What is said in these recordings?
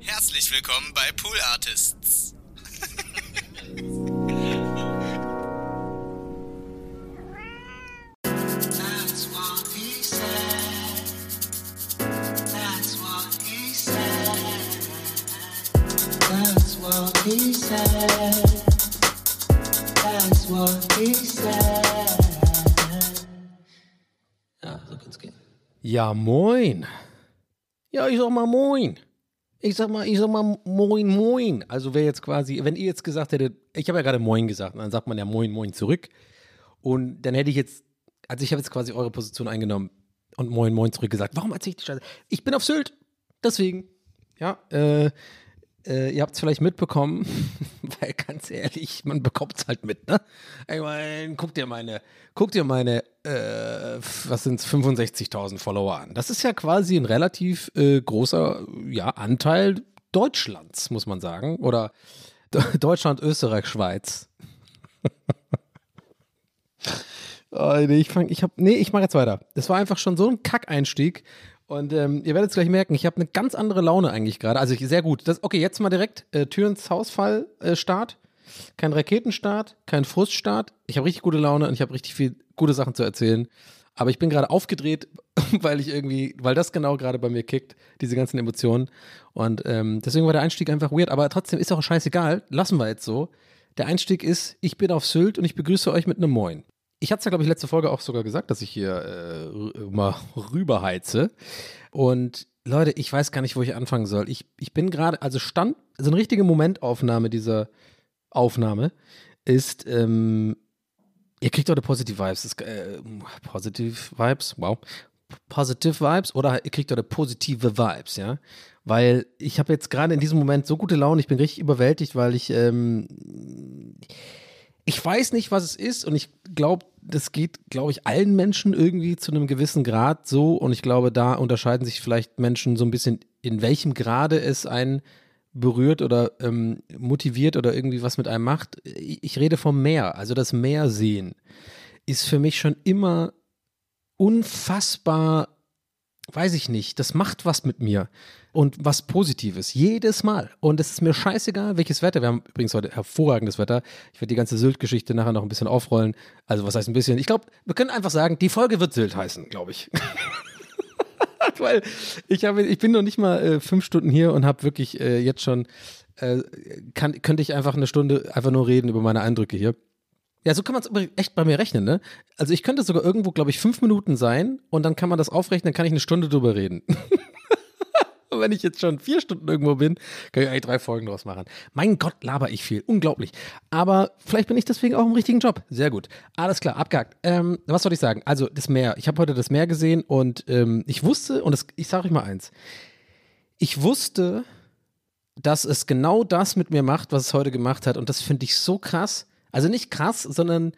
Herzlich willkommen bei Pool Artists. So kann's gehen. Ja, moin. Ja, ich sag mal moin. Ich sag mal, ich sag mal moin, moin. Also wer jetzt quasi, wenn ihr jetzt gesagt hättet, ich habe ja gerade moin gesagt, dann sagt man ja moin, moin zurück. Und dann hätte ich jetzt, also ich habe jetzt quasi eure Position eingenommen und moin, moin zurück gesagt. Warum erzähle ich die Scheiße? Ich bin auf Sylt. Deswegen. Ja, äh, äh, ihr habt es vielleicht mitbekommen, weil ganz ehrlich, man bekommt es halt mit, ne? Ich meine, guck dir meine, guck dir meine, äh, was sind 65.000 Follower an. Das ist ja quasi ein relativ äh, großer, ja, Anteil Deutschlands, muss man sagen. Oder Deutschland, Österreich, Schweiz. Oh, nee, ich fang, ich hab, nee, ich mache jetzt weiter. Das war einfach schon so ein Kackeinstieg. Und ähm, ihr werdet es gleich merken, ich habe eine ganz andere Laune eigentlich gerade. Also ich, sehr gut. Das, okay, jetzt mal direkt äh, Tür ins Hausfall äh, Start. Kein Raketenstart, kein Fruststart. Ich habe richtig gute Laune und ich habe richtig viel gute Sachen zu erzählen. Aber ich bin gerade aufgedreht, weil ich irgendwie, weil das genau gerade bei mir kickt, diese ganzen Emotionen. Und ähm, deswegen war der Einstieg einfach weird. Aber trotzdem ist auch scheißegal. Lassen wir jetzt so. Der Einstieg ist, ich bin auf Sylt und ich begrüße euch mit einem Moin. Ich hatte es ja, glaube ich, letzte Folge auch sogar gesagt, dass ich hier äh, mal rüberheize. Und Leute, ich weiß gar nicht, wo ich anfangen soll. Ich, ich bin gerade, also Stand, also eine richtige Momentaufnahme dieser Aufnahme ist, ähm, ihr kriegt heute Positive Vibes. Das, äh, positive Vibes, wow. Positive Vibes oder ihr kriegt heute positive Vibes, ja. Weil ich habe jetzt gerade in diesem Moment so gute Laune, ich bin richtig überwältigt, weil ich, ähm, ich weiß nicht, was es ist und ich glaube, das geht, glaube ich, allen Menschen irgendwie zu einem gewissen Grad so und ich glaube, da unterscheiden sich vielleicht Menschen so ein bisschen, in welchem Grade es einen berührt oder ähm, motiviert oder irgendwie was mit einem macht. Ich, rede vom Meer, also das Meer sehen ist für mich schon immer unfassbar, weiß ich nicht, das macht was mit mir und was Positives, jedes Mal. Und es ist mir scheißegal, welches Wetter. Wir haben übrigens heute hervorragendes Wetter. Ich werde die ganze Sylt-Geschichte nachher noch ein bisschen aufrollen. Also was heißt ein bisschen? Ich glaube, wir können einfach sagen, die Folge wird Sylt heißen, glaube ich. Weil ich, habe, ich bin noch nicht mal äh, fünf Stunden hier und habe wirklich äh, jetzt schon, äh, kann, könnte ich einfach eine Stunde einfach nur reden über meine Eindrücke hier. Ja, so kann man es echt bei mir rechnen, ne? Also ich könnte sogar irgendwo, glaube ich, fünf Minuten sein und dann kann man das aufrechnen, dann kann ich eine Stunde drüber reden. Und wenn ich jetzt schon vier Stunden irgendwo bin, kann ich eigentlich drei Folgen draus machen. Mein Gott, laber ich viel. Unglaublich. Aber vielleicht bin ich deswegen auch im richtigen Job. Sehr gut. Alles klar, abgehakt. Ähm, was soll ich sagen? Also, das Meer. Ich habe heute das Meer gesehen und ähm, ich wusste, und das, ich sage euch mal eins. Ich wusste, dass es genau das mit mir macht, was es heute gemacht hat. Und das finde ich so krass. Also nicht krass, sondern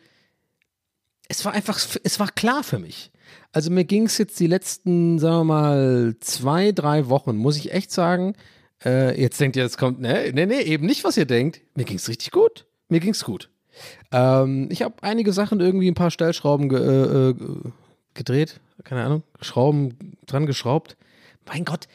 es war einfach, es war klar für mich. Also mir ging es jetzt die letzten, sagen wir mal, zwei, drei Wochen, muss ich echt sagen. Äh, jetzt denkt ihr, es kommt, ne, nee, nee, eben nicht, was ihr denkt. Mir ging es richtig gut. Mir ging es gut. Ähm, ich habe einige Sachen irgendwie ein paar Stellschrauben ge äh, äh, gedreht, keine Ahnung, Schrauben dran geschraubt. Mein Gott,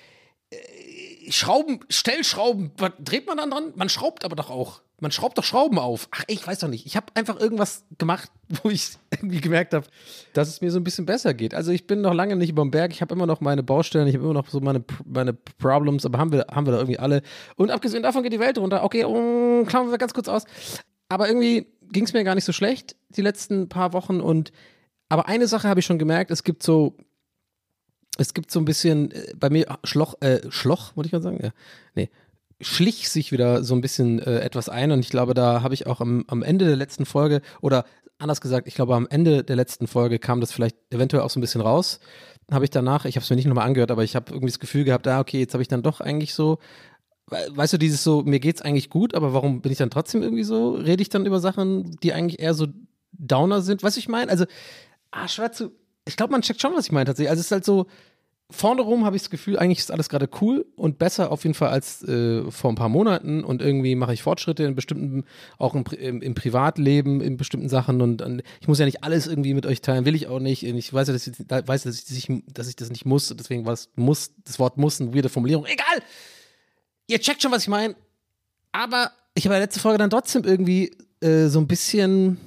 äh, Schrauben, Stellschrauben, was dreht man dann dran? Man schraubt aber doch auch. Man schraubt doch Schrauben auf. Ach, ich weiß doch nicht. Ich habe einfach irgendwas gemacht, wo ich irgendwie gemerkt habe, dass es mir so ein bisschen besser geht. Also ich bin noch lange nicht über dem Berg. Ich habe immer noch meine Baustellen. Ich habe immer noch so meine, meine Problems. Aber haben wir, haben wir da irgendwie alle. Und abgesehen davon geht die Welt runter. Okay, um, klammern wir ganz kurz aus. Aber irgendwie ging es mir gar nicht so schlecht die letzten paar Wochen. Und aber eine Sache habe ich schon gemerkt. Es gibt so es gibt so ein bisschen äh, bei mir Schloch, äh, Schloch, wollte ich mal sagen? Ja. Nee, schlich sich wieder so ein bisschen äh, etwas ein und ich glaube, da habe ich auch am, am Ende der letzten Folge oder anders gesagt, ich glaube, am Ende der letzten Folge kam das vielleicht eventuell auch so ein bisschen raus. Habe ich danach, ich habe es mir nicht nochmal angehört, aber ich habe irgendwie das Gefühl gehabt, ah, okay, jetzt habe ich dann doch eigentlich so, weißt du, dieses so, mir geht's eigentlich gut, aber warum bin ich dann trotzdem irgendwie so, rede ich dann über Sachen, die eigentlich eher so Downer sind? Weißt du, ich meine? Also, ah, schwer zu, ich glaube, man checkt schon, was ich meine tatsächlich. Also es ist halt so, vorne rum habe ich das Gefühl, eigentlich ist alles gerade cool und besser auf jeden Fall als äh, vor ein paar Monaten und irgendwie mache ich Fortschritte in bestimmten, auch im, im, im Privatleben, in bestimmten Sachen und, und, ich muss ja nicht alles irgendwie mit euch teilen, will ich auch nicht. Ich weiß ja, dass ich, weiß, dass ich, dass ich das nicht muss, deswegen war das muss, das Wort muss eine weirde Formulierung. Egal! ihr checkt schon, was ich meine. Aber ich habe in der letzten Folge dann trotzdem irgendwie äh, so ein bisschen,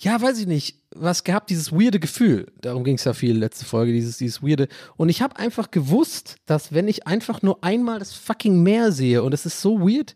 ja, weiß ich nicht, was gehabt, dieses weirde Gefühl. Darum ging es ja viel letzte Folge, dieses, dieses weirde. Und ich habe einfach gewusst, dass wenn ich einfach nur einmal das fucking Meer sehe und es ist so weird,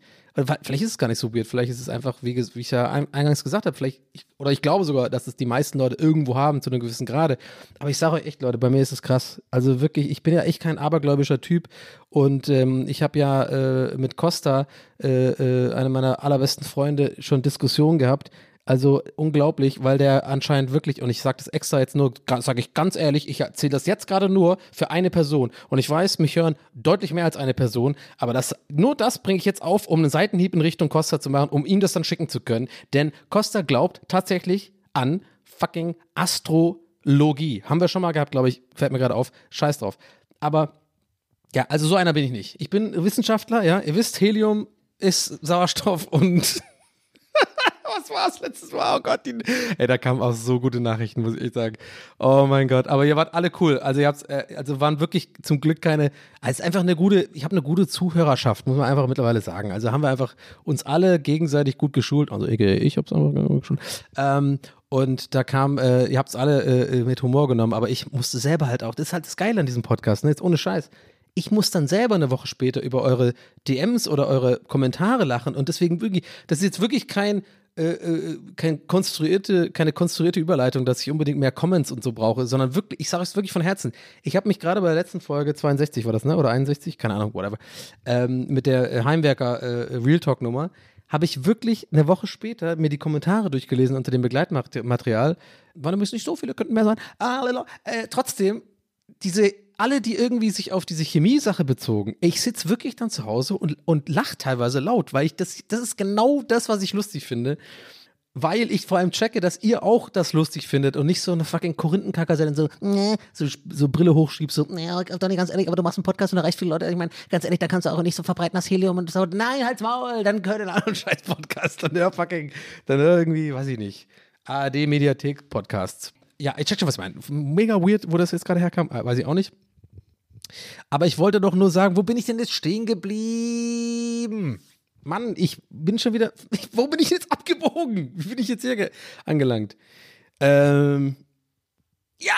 Vielleicht ist es gar nicht so weird, vielleicht ist es einfach, wie, wie ich ja eingangs gesagt habe, vielleicht, ich, oder ich glaube sogar, dass es die meisten Leute irgendwo haben zu einem gewissen Grade. Aber ich sage euch echt, Leute, bei mir ist es krass. Also wirklich, ich bin ja echt kein abergläubischer Typ und ähm, ich habe ja äh, mit Costa, äh, äh, einem meiner allerbesten Freunde, schon Diskussionen gehabt, also unglaublich, weil der anscheinend wirklich, und ich sage das extra jetzt nur, sage ich ganz ehrlich, ich erzähle das jetzt gerade nur für eine Person. Und ich weiß, mich hören deutlich mehr als eine Person, aber das, nur das bringe ich jetzt auf, um einen Seitenhieb in Richtung Costa zu machen, um ihm das dann schicken zu können. Denn Costa glaubt tatsächlich an fucking Astrologie. Haben wir schon mal gehabt, glaube ich, fällt mir gerade auf. Scheiß drauf. Aber ja, also so einer bin ich nicht. Ich bin Wissenschaftler, ja. Ihr wisst, Helium ist Sauerstoff und was war es letztes Mal? Oh Gott, die, ey, da kamen auch so gute Nachrichten, muss ich sagen. Oh mein Gott, aber ihr wart alle cool. Also ihr habt, äh, also waren wirklich zum Glück keine, es ist einfach eine gute, ich habe eine gute Zuhörerschaft, muss man einfach mittlerweile sagen. Also haben wir einfach uns alle gegenseitig gut geschult. Also ich, ich habe es einfach geschult. Ähm, und da kam, äh, ihr habt es alle äh, mit Humor genommen, aber ich musste selber halt auch, das ist halt das Geile an diesem Podcast, ne? jetzt ohne Scheiß ich muss dann selber eine Woche später über eure DMs oder eure Kommentare lachen und deswegen wirklich, das ist jetzt wirklich kein äh, äh, kein konstruierte, keine konstruierte Überleitung, dass ich unbedingt mehr Comments und so brauche, sondern wirklich, ich sage es wirklich von Herzen. Ich habe mich gerade bei der letzten Folge, 62 war das, ne? Oder 61? Keine Ahnung, whatever. Ähm, mit der äh, Heimwerker äh, Real Talk Nummer, habe ich wirklich eine Woche später mir die Kommentare durchgelesen unter dem Begleitmaterial. Waren übrigens nicht so viele, könnten mehr sein. Ah, äh, trotzdem, diese alle, die irgendwie sich auf diese Chemie-Sache bezogen, ich sitze wirklich dann zu Hause und, und lache teilweise laut, weil ich das, das ist genau das, was ich lustig finde. Weil ich vor allem checke, dass ihr auch das lustig findet und nicht so eine fucking Korinthenkacker seid und so, so, so Brille hochschiebst, so, nee, nicht ganz ehrlich, aber du machst einen Podcast und da reicht viele Leute. Ich meine, ganz ehrlich, da kannst du auch nicht so verbreiten das Helium und so, nein, halt's Maul, dann gehört einen anderen Scheiß-Podcast. Dann hör fucking, dann irgendwie, weiß ich nicht, ARD-Mediathek-Podcasts. Ja, ich check schon, was ich meine. Mega weird, wo das jetzt gerade herkam, äh, weiß ich auch nicht. Aber ich wollte doch nur sagen, wo bin ich denn jetzt stehen geblieben? Mann, ich bin schon wieder. Wo bin ich jetzt abgebogen? Wie bin ich jetzt hier angelangt? Ähm. Ja!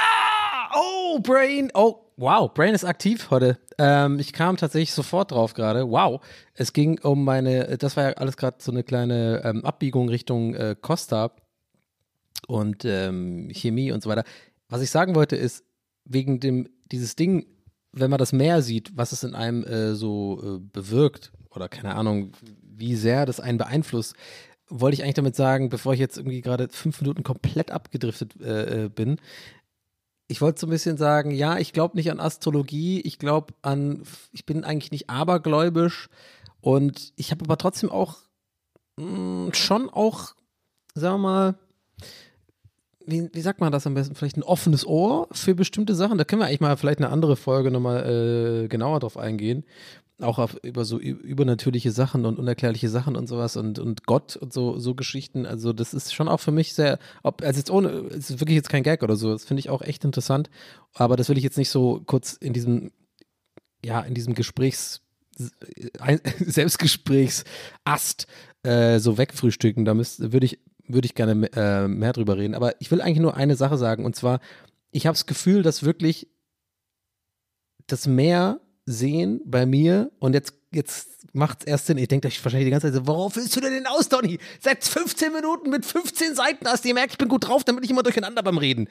Oh, Brain! Oh, wow, Brain ist aktiv heute. Ähm, ich kam tatsächlich sofort drauf gerade. Wow. Es ging um meine. Das war ja alles gerade so eine kleine ähm, Abbiegung Richtung äh, Costa und ähm, Chemie und so weiter. Was ich sagen wollte ist, wegen dem, dieses Ding wenn man das Meer sieht, was es in einem äh, so äh, bewirkt, oder keine Ahnung, wie sehr das einen beeinflusst, wollte ich eigentlich damit sagen, bevor ich jetzt irgendwie gerade fünf Minuten komplett abgedriftet äh, äh bin, ich wollte so ein bisschen sagen, ja, ich glaube nicht an Astrologie, ich glaube an, ich bin eigentlich nicht abergläubisch und ich habe aber trotzdem auch mh, hm, schon auch, sagen wir mal, wie, wie sagt man das am besten? Vielleicht ein offenes Ohr für bestimmte Sachen. Da können wir eigentlich mal vielleicht eine andere Folge nochmal äh, genauer drauf eingehen. Auch auf, über so übernatürliche Sachen und unerklärliche Sachen und sowas und, und Gott und so, so Geschichten. Also, das ist schon auch für mich sehr, ob, also jetzt ohne, es ist wirklich jetzt kein Gag oder so. Das finde ich auch echt interessant. Aber das will ich jetzt nicht so kurz in diesem, ja, in diesem Gesprächs, Selbstgesprächsast äh, so wegfrühstücken. Da würde ich würde ich gerne äh, mehr drüber reden. Aber ich will eigentlich nur eine Sache sagen. Und zwar, ich habe das Gefühl, dass wirklich das Meer sehen bei mir und jetzt, jetzt macht es erst Sinn. Ich denke euch wahrscheinlich die ganze Zeit so, worauf willst du denn hinaus, Donny? Seit 15 Minuten mit 15 Seiten hast du gemerkt, ich bin gut drauf, damit ich immer durcheinander beim Reden.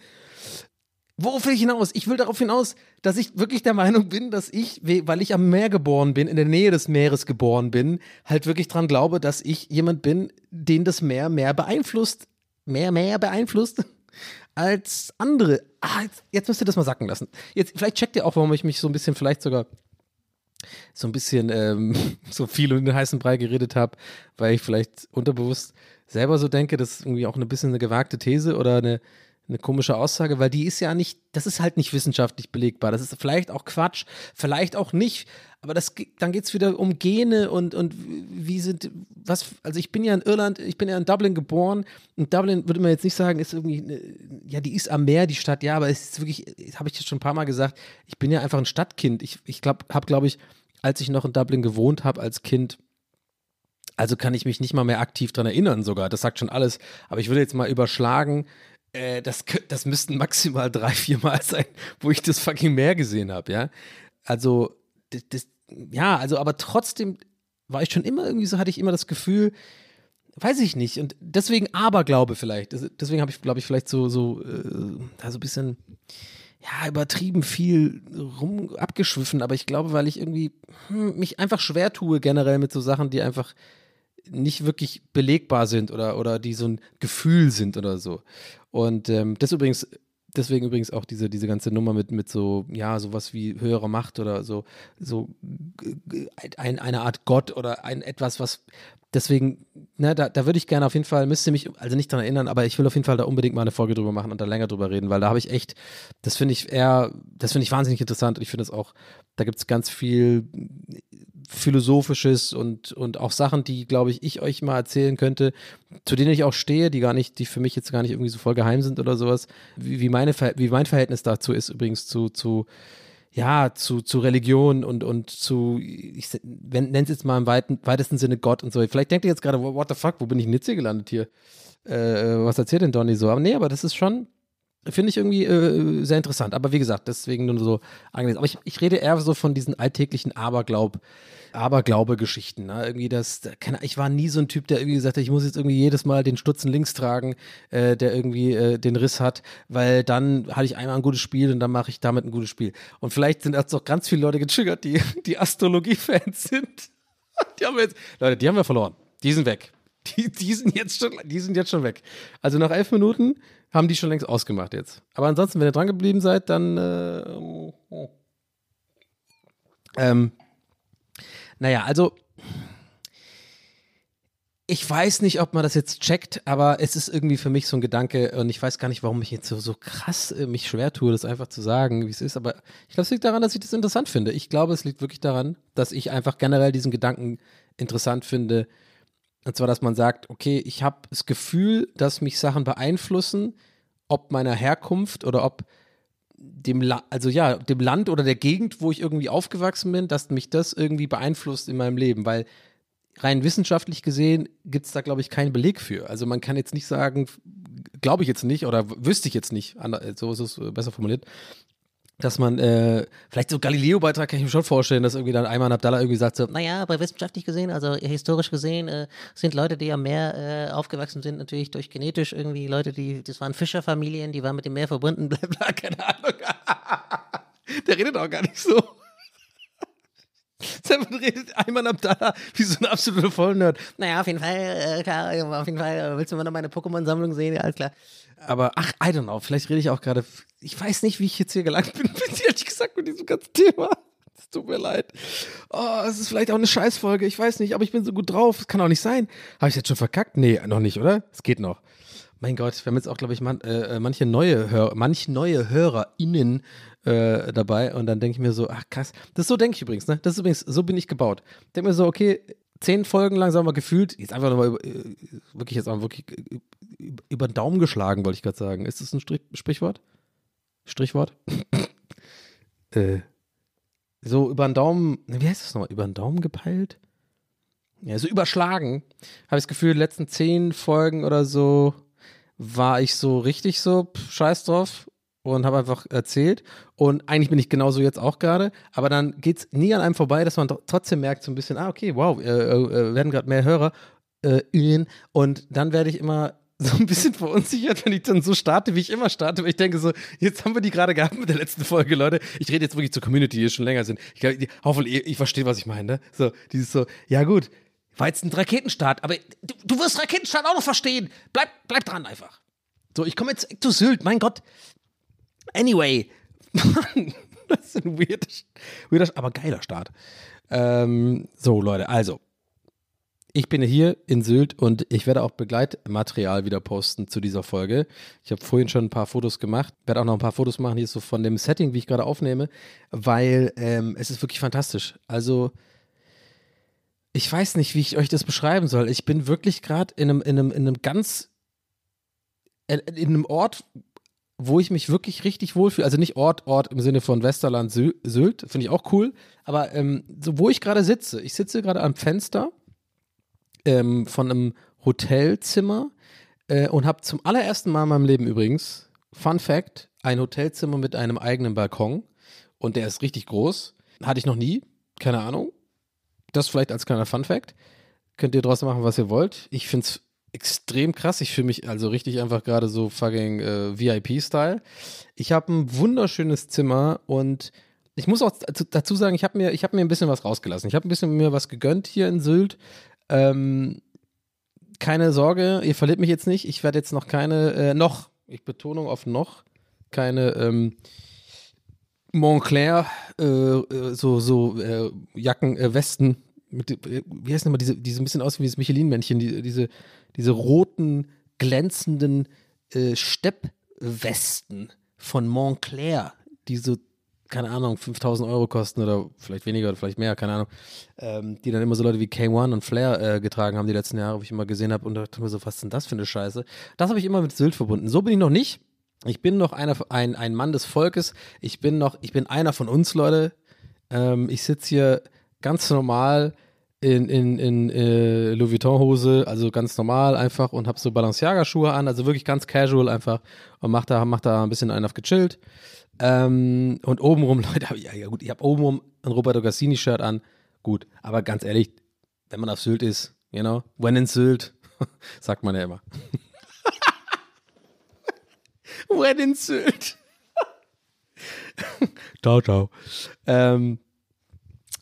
Worauf will ich hinaus? Ich will darauf hinaus, dass ich wirklich der Meinung bin, dass ich, weil ich am Meer geboren bin, in der Nähe des Meeres geboren bin, halt wirklich dran glaube, dass ich jemand bin, den das Meer mehr beeinflusst, mehr, mehr beeinflusst als andere. Ah, jetzt, jetzt müsst ihr das mal sacken lassen. Jetzt, vielleicht checkt ihr auch, warum ich mich so ein bisschen vielleicht sogar so ein bisschen ähm, so viel um den heißen Brei geredet habe, weil ich vielleicht unterbewusst selber so denke, das ist irgendwie auch ein bisschen eine gewagte These oder eine, eine komische Aussage, weil die ist ja nicht, das ist halt nicht wissenschaftlich belegbar. Das ist vielleicht auch Quatsch, vielleicht auch nicht, aber das, dann geht es wieder um Gene und, und wie sind, was, also ich bin ja in Irland, ich bin ja in Dublin geboren und Dublin würde man jetzt nicht sagen, ist irgendwie, eine, ja, die ist am Meer, die Stadt, ja, aber es ist wirklich, habe ich jetzt schon ein paar Mal gesagt, ich bin ja einfach ein Stadtkind. Ich, ich glaube, habe, glaube ich, als ich noch in Dublin gewohnt habe als Kind. Also kann ich mich nicht mal mehr aktiv dran erinnern sogar. Das sagt schon alles. Aber ich würde jetzt mal überschlagen, äh, das, das müssten maximal drei, vier Mal sein, wo ich das fucking Meer gesehen habe, ja. Also, das, das, ja, also, aber trotzdem war ich schon immer irgendwie so, hatte ich immer das Gefühl, weiß ich nicht. Und deswegen Aberglaube vielleicht. Deswegen habe ich, glaube ich, vielleicht so, so, äh, da so ein bisschen, ja, übertrieben viel rum abgeschwiffen. Aber ich glaube, weil ich irgendwie hm, mich einfach schwer tue, generell mit so Sachen, die einfach nicht wirklich belegbar sind oder, oder die so ein Gefühl sind oder so. Und ähm, das übrigens, deswegen übrigens auch diese, diese ganze Nummer mit, mit so, ja, sowas wie höhere Macht oder so, so ein, eine Art Gott oder ein etwas, was deswegen, ne, da, da würde ich gerne auf jeden Fall, müsste mich also nicht dran erinnern, aber ich will auf jeden Fall da unbedingt mal eine Folge drüber machen und da länger drüber reden, weil da habe ich echt, das finde ich eher, das finde ich wahnsinnig interessant und ich finde es auch, da gibt es ganz viel Philosophisches und, und auch Sachen, die, glaube ich, ich euch mal erzählen könnte, zu denen ich auch stehe, die gar nicht, die für mich jetzt gar nicht irgendwie so voll geheim sind oder sowas, wie, wie, meine, wie mein Verhältnis dazu ist übrigens zu, zu ja, zu, zu Religion und, und zu, ich nenne es jetzt mal im weiten, weitesten Sinne Gott und so. Vielleicht denkt ihr jetzt gerade, what the fuck, wo bin ich jetzt hier gelandet hier? Äh, was erzählt denn Donny so? Aber nee, aber das ist schon, finde ich irgendwie äh, sehr interessant. Aber wie gesagt, deswegen nur so angelesen. Aber ich, ich rede eher so von diesen alltäglichen Aberglaub, Aberglaube-Geschichten. Ne? Irgendwie das, da- keine, ich war nie so ein Typ, der irgendwie gesagt hat, ich muss jetzt irgendwie jedes Mal den Stutzen links tragen, äh, der irgendwie äh, den Riss hat, weil dann hatte ich einmal ein gutes Spiel und dann mache ich damit ein gutes Spiel. Und vielleicht sind jetzt auch ganz viele Leute getriggert, die, die Astrologie-Fans sind. Die haben wir jetzt, Leute, die haben wir verloren. Die sind weg. Die, die, sind jetzt schon, die sind jetzt schon weg. Also nach elf Minuten haben die schon längst ausgemacht jetzt. Aber ansonsten, wenn ihr dran geblieben seid, dann. Äh, oh. ähm, naja, also. Ich weiß nicht, ob man das jetzt checkt, aber es ist irgendwie für mich so ein Gedanke und ich weiß gar nicht, warum ich jetzt so, so krass äh, mich schwer tue, das einfach zu sagen, wie es ist. Aber ich glaube, es liegt daran, dass ich das interessant finde. Ich glaube, es liegt wirklich daran, dass ich einfach generell diesen Gedanken interessant finde. Und zwar, dass man sagt, okay, ich habe das Gefühl, dass mich Sachen beeinflussen, ob meiner Herkunft oder ob dem, La also ja, dem Land oder der Gegend, wo ich irgendwie aufgewachsen bin, dass mich das irgendwie beeinflusst in meinem Leben, weil rein wissenschaftlich gesehen gibt es da, glaube ich, keinen Beleg für. Also man kann jetzt nicht sagen, glaube ich jetzt nicht oder wüsste ich jetzt nicht, so ist es äh, besser formuliert, dass man, äh, vielleicht so Galileo-Beitrag kann ich mir schon vorstellen, dass irgendwie dann Ayman Abdallah irgendwie sagt so, Naja, aber wissenschaftlich gesehen, also historisch gesehen, äh, sind Leute, die am Meer äh, aufgewachsen sind, natürlich durch genetisch irgendwie Leute, die, das waren Fischerfamilien, die waren mit dem Meer verbunden, bla bla, keine Ahnung. der redet auch gar nicht so. Seven redet Ayman Abdallah wie so ein absoluter Vollnerd. Naja, auf jeden Fall, äh, klar, auf jeden Fall, äh, willst du mal noch meine Pokémon-Sammlung sehen? Ja, alles klar. Aber ach, I don't know, vielleicht rede ich auch gerade, ich weiß nicht, wie ich jetzt hier gelangt bin, ehrlich gesagt mit diesem ganzen Thema. Es tut mir leid. Oh, es ist vielleicht auch eine Scheißfolge, ich weiß nicht, aber ich bin so gut drauf, es kann auch nicht sein. Habe ich jetzt schon verkackt? Nee, noch nicht, oder? Es geht noch. Mein Gott, wir haben jetzt auch, glaube ich, man, äh, manche neue Hörer, manche neue HörerInnen äh, dabei und dann denke ich mir so, ach krass, das so denke ich übrigens, ne? Das ist übrigens, so bin ich gebaut. Denke mir so, okay, zehn Folgen lang, sagen wir gefühlt, jetzt einfach nochmal, äh, wirklich jetzt auch wirklich äh, über den Daumen geschlagen, wollte ich gerade sagen. Ist das ein Strich, Sprichwort? Strichwort? äh, so über den Daumen, ne, wie heißt das nochmal? Über den Daumen gepeilt? Ja, so überschlagen. Habe ich das Gefühl, die letzten zehn Folgen oder so war ich so richtig so pff, scheiß drauf und habe einfach erzählt. Und eigentlich bin ich genauso jetzt auch gerade. Aber dann geht es nie an einem vorbei, dass man tr- trotzdem merkt, so ein bisschen, ah, okay, wow, äh, äh, werden gerade mehr Hörer. Äh, und dann werde ich immer so ein bisschen verunsichert, wenn ich dann so starte, wie ich immer starte, weil ich denke so, jetzt haben wir die gerade gehabt mit der letzten Folge, Leute. Ich rede jetzt wirklich zur Community, die schon länger sind. Ich glaube, hoffentlich, ich verstehe, was ich meine. Ne? So, dieses so, ja gut, war jetzt ein Raketenstart, aber du, du wirst Raketenstart auch noch verstehen. Bleib, bleib dran einfach. So, ich komme jetzt zu Sylt, mein Gott. Anyway, Mann, das ist ein weirder, weirder aber geiler Start. Ähm, so, Leute, also. Ich bin hier in Sylt und ich werde auch Begleitmaterial wieder posten zu dieser Folge. Ich habe vorhin schon ein paar Fotos gemacht, werde auch noch ein paar Fotos machen hier so von dem Setting, wie ich gerade aufnehme, weil ähm, es ist wirklich fantastisch. Also ich weiß nicht, wie ich euch das beschreiben soll. Ich bin wirklich gerade in einem, in, einem, in einem ganz, in in einem Ort, wo ich mich wirklich richtig wohlfühle. Also nicht Ort, Ort im Sinne von Westerland, Sylt, Sylt finde ich auch cool. Aber ähm, so, wo ich gerade sitze, ich sitze gerade am Fenster ähm, von einem Hotelzimmer äh, und habe zum allerersten Mal in meinem Leben übrigens, Fun Fact, ein Hotelzimmer mit einem eigenen Balkon. Und der ist richtig groß. Hatte ich noch nie. Keine Ahnung. Das vielleicht als kleiner Fun Fact. Könnt ihr draus machen, was ihr wollt. Ich finde es extrem krass. Ich fühle mich also richtig einfach gerade so fucking äh, VIP-Style. Ich habe ein wunderschönes Zimmer und ich muss auch dazu sagen, ich habe mir, hab mir ein bisschen was rausgelassen. Ich habe ein bisschen mir was gegönnt hier in Sylt. Ähm, keine Sorge, ihr verliert mich jetzt nicht. Ich werde jetzt noch keine, äh, noch, ich Betonung auf noch, keine ähm, Montclair, äh, äh, so, so äh, Jacken, äh, Westen, mit, äh, wie heißen immer diese, die so ein bisschen aus wie das Michelin-Männchen, die, diese, diese roten, glänzenden Steppwesten von Montclair, die so, keine Ahnung, 5000 Euro kosten oder vielleicht weniger oder vielleicht mehr, keine Ahnung, ähm, die dann immer so Leute wie K1 und Flair äh, getragen haben die letzten Jahre, wo ich immer gesehen habe und dachte mir so, was ist denn das für eine Scheiße? Das habe ich immer mit Sylt verbunden. So bin ich noch nicht. Ich bin noch einer, ein, ein Mann des Volkes. Ich bin noch, ich bin einer von uns, Leute. Ähm, ich sitze hier ganz normal in, in, in äh, Louis Vuitton-Hose, also ganz normal einfach und habe so Balenciaga-Schuhe an, also wirklich ganz casual einfach und mach da, mach da ein bisschen einen auf gechillt. Ähm, und obenrum, Leute, hab ich, ja gut, ich habe obenrum ein Roberto Gassini-Shirt an, gut, aber ganz ehrlich, wenn man auf Sylt ist, you know, when in Sylt, sagt man ja immer. when in Sylt. ciao, ciao. Ähm,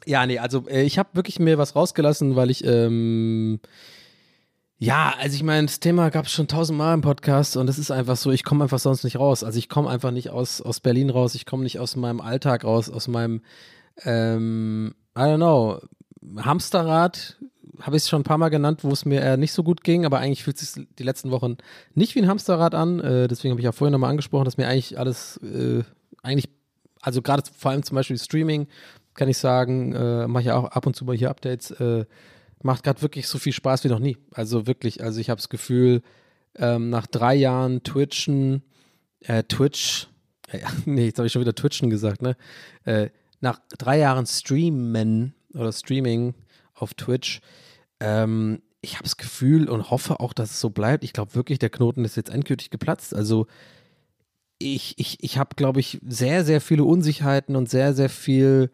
ja, nee, also äh, ich habe wirklich mir was rausgelassen, weil ich, ähm, ja, also ich meine, das Thema gab es schon tausendmal im Podcast und es ist einfach so, ich komme einfach sonst nicht raus. Also ich komme einfach nicht aus, aus Berlin raus, ich komme nicht aus meinem Alltag raus, aus meinem, ähm, I don't know, Hamsterrad habe ich es schon ein paar Mal genannt, wo es mir eher nicht so gut ging, aber eigentlich fühlt es sich die letzten Wochen nicht wie ein Hamsterrad an. Äh, deswegen habe ich ja vorhin nochmal angesprochen, dass mir eigentlich alles, äh, eigentlich, also gerade vor allem zum Beispiel Streaming, kann ich sagen, äh, mache ja auch ab und zu mal hier Updates, äh, macht gerade wirklich so viel Spaß wie noch nie. Also wirklich, also ich habe das Gefühl, ähm, nach drei Jahren Twitchen, äh, Twitch, äh, nee, jetzt habe ich schon wieder Twitchen gesagt, ne? Äh, nach drei Jahren Streamen oder Streaming auf Twitch, ähm, ich habe das Gefühl und hoffe auch, dass es so bleibt. Ich glaube wirklich, der Knoten ist jetzt endgültig geplatzt. Also ich, ich, ich habe, glaube ich, sehr, sehr viele Unsicherheiten und sehr, sehr viel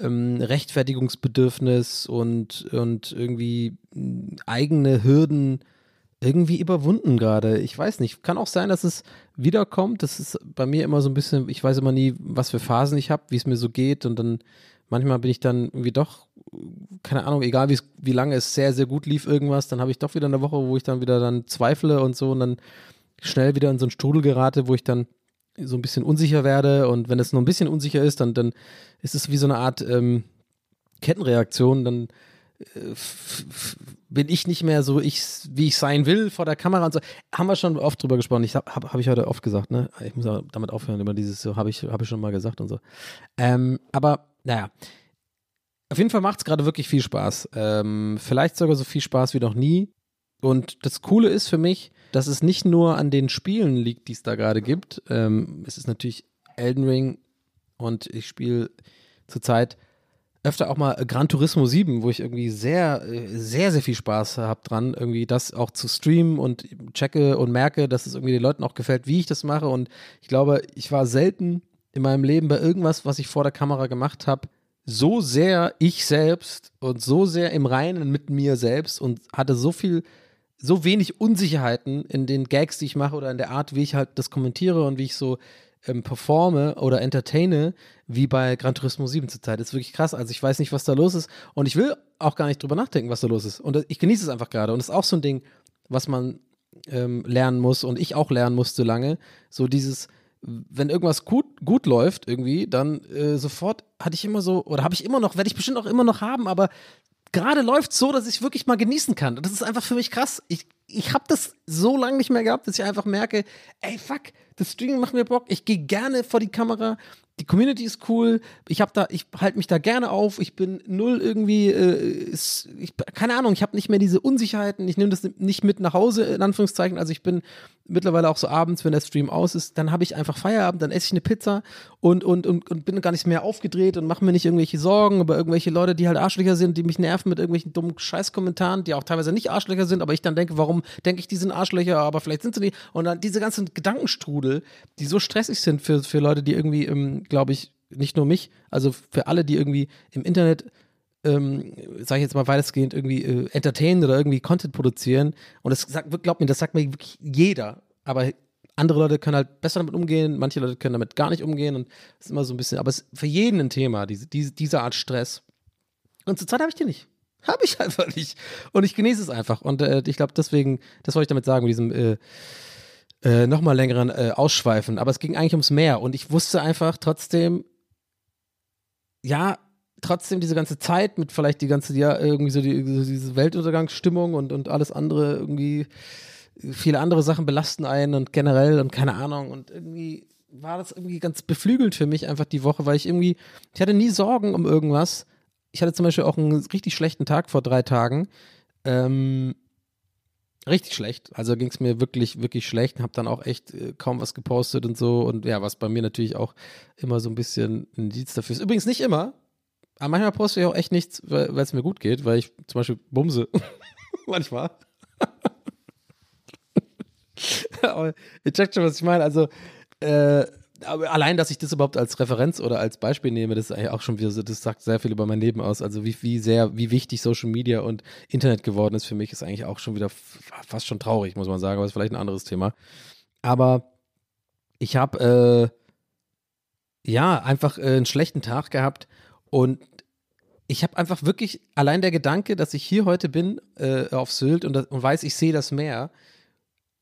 ähm, Rechtfertigungsbedürfnis und, und irgendwie hm, eigene Hürden irgendwie überwunden gerade. Ich weiß nicht. Kann auch sein, dass es wiederkommt. Das ist bei mir immer so ein bisschen, ich weiß immer nie, was für Phasen ich habe, wie es mir so geht. Und dann manchmal bin ich dann irgendwie doch, keine Ahnung, egal wie lange es sehr, sehr gut lief, irgendwas, dann habe ich doch wieder eine Woche, wo ich dann wieder dann zweifle und so und dann schnell wieder in so einen Strudel gerate, wo ich dann so ein bisschen unsicher werde und wenn es nur ein bisschen unsicher ist, dann, dann ist es wie so eine Art ähm, Kettenreaktion, dann äh, bin ich nicht mehr so, ich, wie ich sein will vor der Kamera und so. Haben wir schon oft drüber gesprochen. Ich habe hab ich heute oft gesagt, ne? Ich muss damit aufhören, über dieses, so habe ich, hab ich schon mal gesagt und so. Ähm, aber naja, auf jeden Fall macht es gerade wirklich viel Spaß. Ähm, vielleicht sogar so viel Spaß wie noch nie. Und das Coole ist für mich, dass es nicht nur an den Spielen liegt, die es da gerade gibt. Ähm, es ist natürlich Elden Ring und ich spiele zurzeit öfter auch mal Gran Turismo 7, wo ich irgendwie sehr, sehr, sehr viel Spaß habe dran, irgendwie das auch zu streamen und checke und merke, dass es irgendwie den Leuten auch gefällt, wie ich das mache. Und ich glaube, ich war selten in meinem Leben bei irgendwas, was ich vor der Kamera gemacht habe, so sehr ich selbst und so sehr im Reinen mit mir selbst und hatte so viel so wenig Unsicherheiten in den Gags, die ich mache oder in der Art, wie ich halt das kommentiere und wie ich so ähm, performe oder entertaine, wie bei Gran Turismo 7 zurzeit. Das ist wirklich krass. Also ich weiß nicht, was da los ist und ich will auch gar nicht drüber nachdenken, was da los ist. Und ich genieße es einfach gerade. Und das ist auch so ein Ding, was man ähm, lernen muss und ich auch lernen musste lange. So dieses, wenn irgendwas gut, gut läuft irgendwie, dann äh, sofort hatte ich immer so, oder habe ich immer noch, werde ich bestimmt auch immer noch haben, aber gerade läuft so, dass ich wirklich mal genießen kann. Und das ist einfach für mich krass. Ich ich habe das so lange nicht mehr gehabt, dass ich einfach merke, ey, fuck, das Streaming macht mir Bock. Ich gehe gerne vor die Kamera. Die Community ist cool. Ich habe da, ich halte mich da gerne auf. Ich bin null irgendwie, äh, ist, ich, keine Ahnung. Ich habe nicht mehr diese Unsicherheiten. Ich nehme das nicht mit nach Hause in Anführungszeichen. Also ich bin mittlerweile auch so abends, wenn der Stream aus ist, dann habe ich einfach Feierabend, dann esse ich eine Pizza und, und, und, und bin gar nicht mehr aufgedreht und mache mir nicht irgendwelche Sorgen über irgendwelche Leute, die halt Arschlöcher sind, die mich nerven mit irgendwelchen dummen Scheißkommentaren, die auch teilweise nicht Arschlöcher sind, aber ich dann denke, warum denke ich, die sind Arschlöcher, aber vielleicht sind sie nicht. Und dann diese ganzen Gedankenstrudel, die so stressig sind für, für Leute, die irgendwie, ähm, glaube ich, nicht nur mich, also für alle, die irgendwie im Internet ähm, sage ich jetzt mal weitestgehend, irgendwie äh, entertainen oder irgendwie Content produzieren. Und das sagt, glaubt mir, das sagt mir wirklich jeder. Aber andere Leute können halt besser damit umgehen, manche Leute können damit gar nicht umgehen und es ist immer so ein bisschen, aber es ist für jeden ein Thema, diese, diese, diese Art Stress. Und zurzeit habe ich die nicht. Habe ich einfach nicht. Und ich genieße es einfach. Und äh, ich glaube, deswegen, das wollte ich damit sagen, mit diesem äh, äh, nochmal längeren äh, Ausschweifen. Aber es ging eigentlich ums Meer. Und ich wusste einfach trotzdem, ja, trotzdem diese ganze Zeit mit vielleicht die ganze, ja, irgendwie so, die, so diese Weltuntergangsstimmung und, und alles andere irgendwie, viele andere Sachen belasten einen und generell und keine Ahnung und irgendwie war das irgendwie ganz beflügelnd für mich einfach die Woche, weil ich irgendwie, ich hatte nie Sorgen um irgendwas. Ich hatte zum Beispiel auch einen richtig schlechten Tag vor drei Tagen. Ähm, richtig schlecht. Also ging es mir wirklich, wirklich schlecht. Hab dann auch echt äh, kaum was gepostet und so. Und ja, was bei mir natürlich auch immer so ein bisschen ein Dienst dafür ist. Übrigens nicht immer. Aber manchmal poste ich auch echt nichts, weil es mir gut geht, weil ich zum Beispiel bumse. manchmal. ihr checkt schon, was ich meine. Also, äh, aber allein, dass ich das überhaupt als Referenz oder als Beispiel nehme, das ist eigentlich auch schon wieder so, das sagt sehr viel über mein Leben aus. Also wie, wie sehr, wie wichtig Social Media und Internet geworden ist für mich, ist eigentlich auch schon wieder fast schon traurig, muss man sagen, aber ist vielleicht ein anderes Thema. Aber ich habe äh, ja einfach äh, einen schlechten Tag gehabt und ich habe einfach wirklich allein der Gedanke, dass ich hier heute bin äh, auf Sylt und, und weiß, ich sehe das Meer,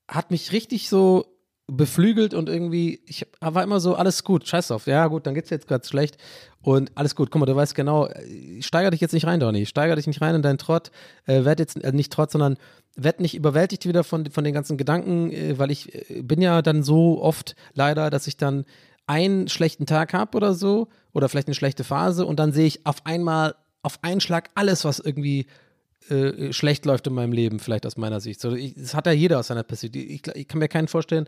hat mich richtig so beflügelt und irgendwie, ich war immer so, alles gut, scheiß drauf, ja gut, dann geht's jetzt gerade schlecht und alles gut, guck mal, du weißt genau, steiger dich jetzt nicht rein, Donny, steiger dich nicht rein in deinen Trott, äh, werd jetzt, äh, nicht Trott, sondern werd nicht überwältigt wieder von, von den ganzen Gedanken, äh, weil ich äh, bin ja dann so oft leider, dass ich dann einen schlechten Tag habe oder so oder vielleicht eine schlechte Phase und dann sehe ich auf einmal, auf einen Schlag alles, was irgendwie äh, schlecht läuft in meinem Leben, vielleicht aus meiner Sicht. So, ich, das hat ja jeder aus seiner Perspektive. Ich, ich, kann mir keinen vorstellen,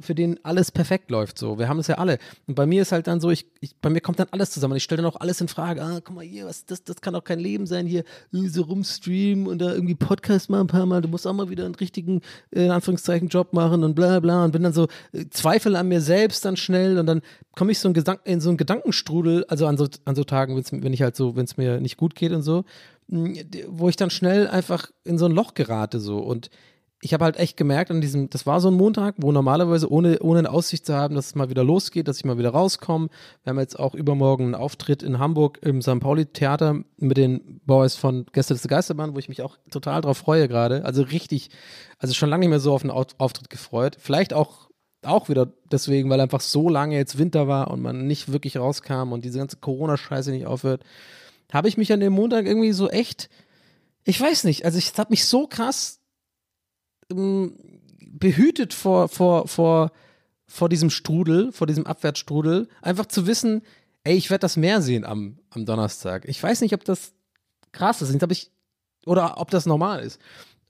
für den alles perfekt läuft. So, wir haben es ja alle. Und bei mir ist halt dann so, ich, ich bei mir kommt dann alles zusammen. Ich stelle dann auch alles in Frage. Ah, guck mal hier, was, das, das kann doch kein Leben sein hier, so rumstreamen und da irgendwie Podcast machen ein paar Mal. Du musst auch mal wieder einen richtigen, äh, in Anführungszeichen, Job machen und bla bla. Und bin dann so, äh, Zweifel an mir selbst dann schnell und dann komme ich so in, in so einen Gedankenstrudel, also an so, an so Tagen, wenn ich halt so, wenn es mir nicht gut geht und so, wo ich dann schnell einfach in so ein Loch gerate so und ich habe halt echt gemerkt an diesem, das war so ein Montag, wo normalerweise ohne, ohne eine Aussicht zu haben, dass es mal wieder losgeht, dass ich mal wieder rauskomme. Wir haben jetzt auch übermorgen einen Auftritt in Hamburg im St. Pauli Theater mit den Boys von Gäste des Geisterbahn, wo ich mich auch total drauf freue gerade. Also richtig, also schon lange nicht mehr so auf einen Auftritt gefreut. Vielleicht auch, auch wieder deswegen, weil einfach so lange jetzt Winter war und man nicht wirklich rauskam und diese ganze Corona-Scheiße nicht aufhört. Habe ich mich an dem Montag irgendwie so echt, ich weiß nicht, also ich habe mich so krass ähm, behütet vor, vor, vor, vor diesem Strudel, vor diesem Abwärtsstrudel, einfach zu wissen, ey, ich werde das Meer sehen am, am Donnerstag. Ich weiß nicht, ob das krass ist, ob ich, oder ob das normal ist.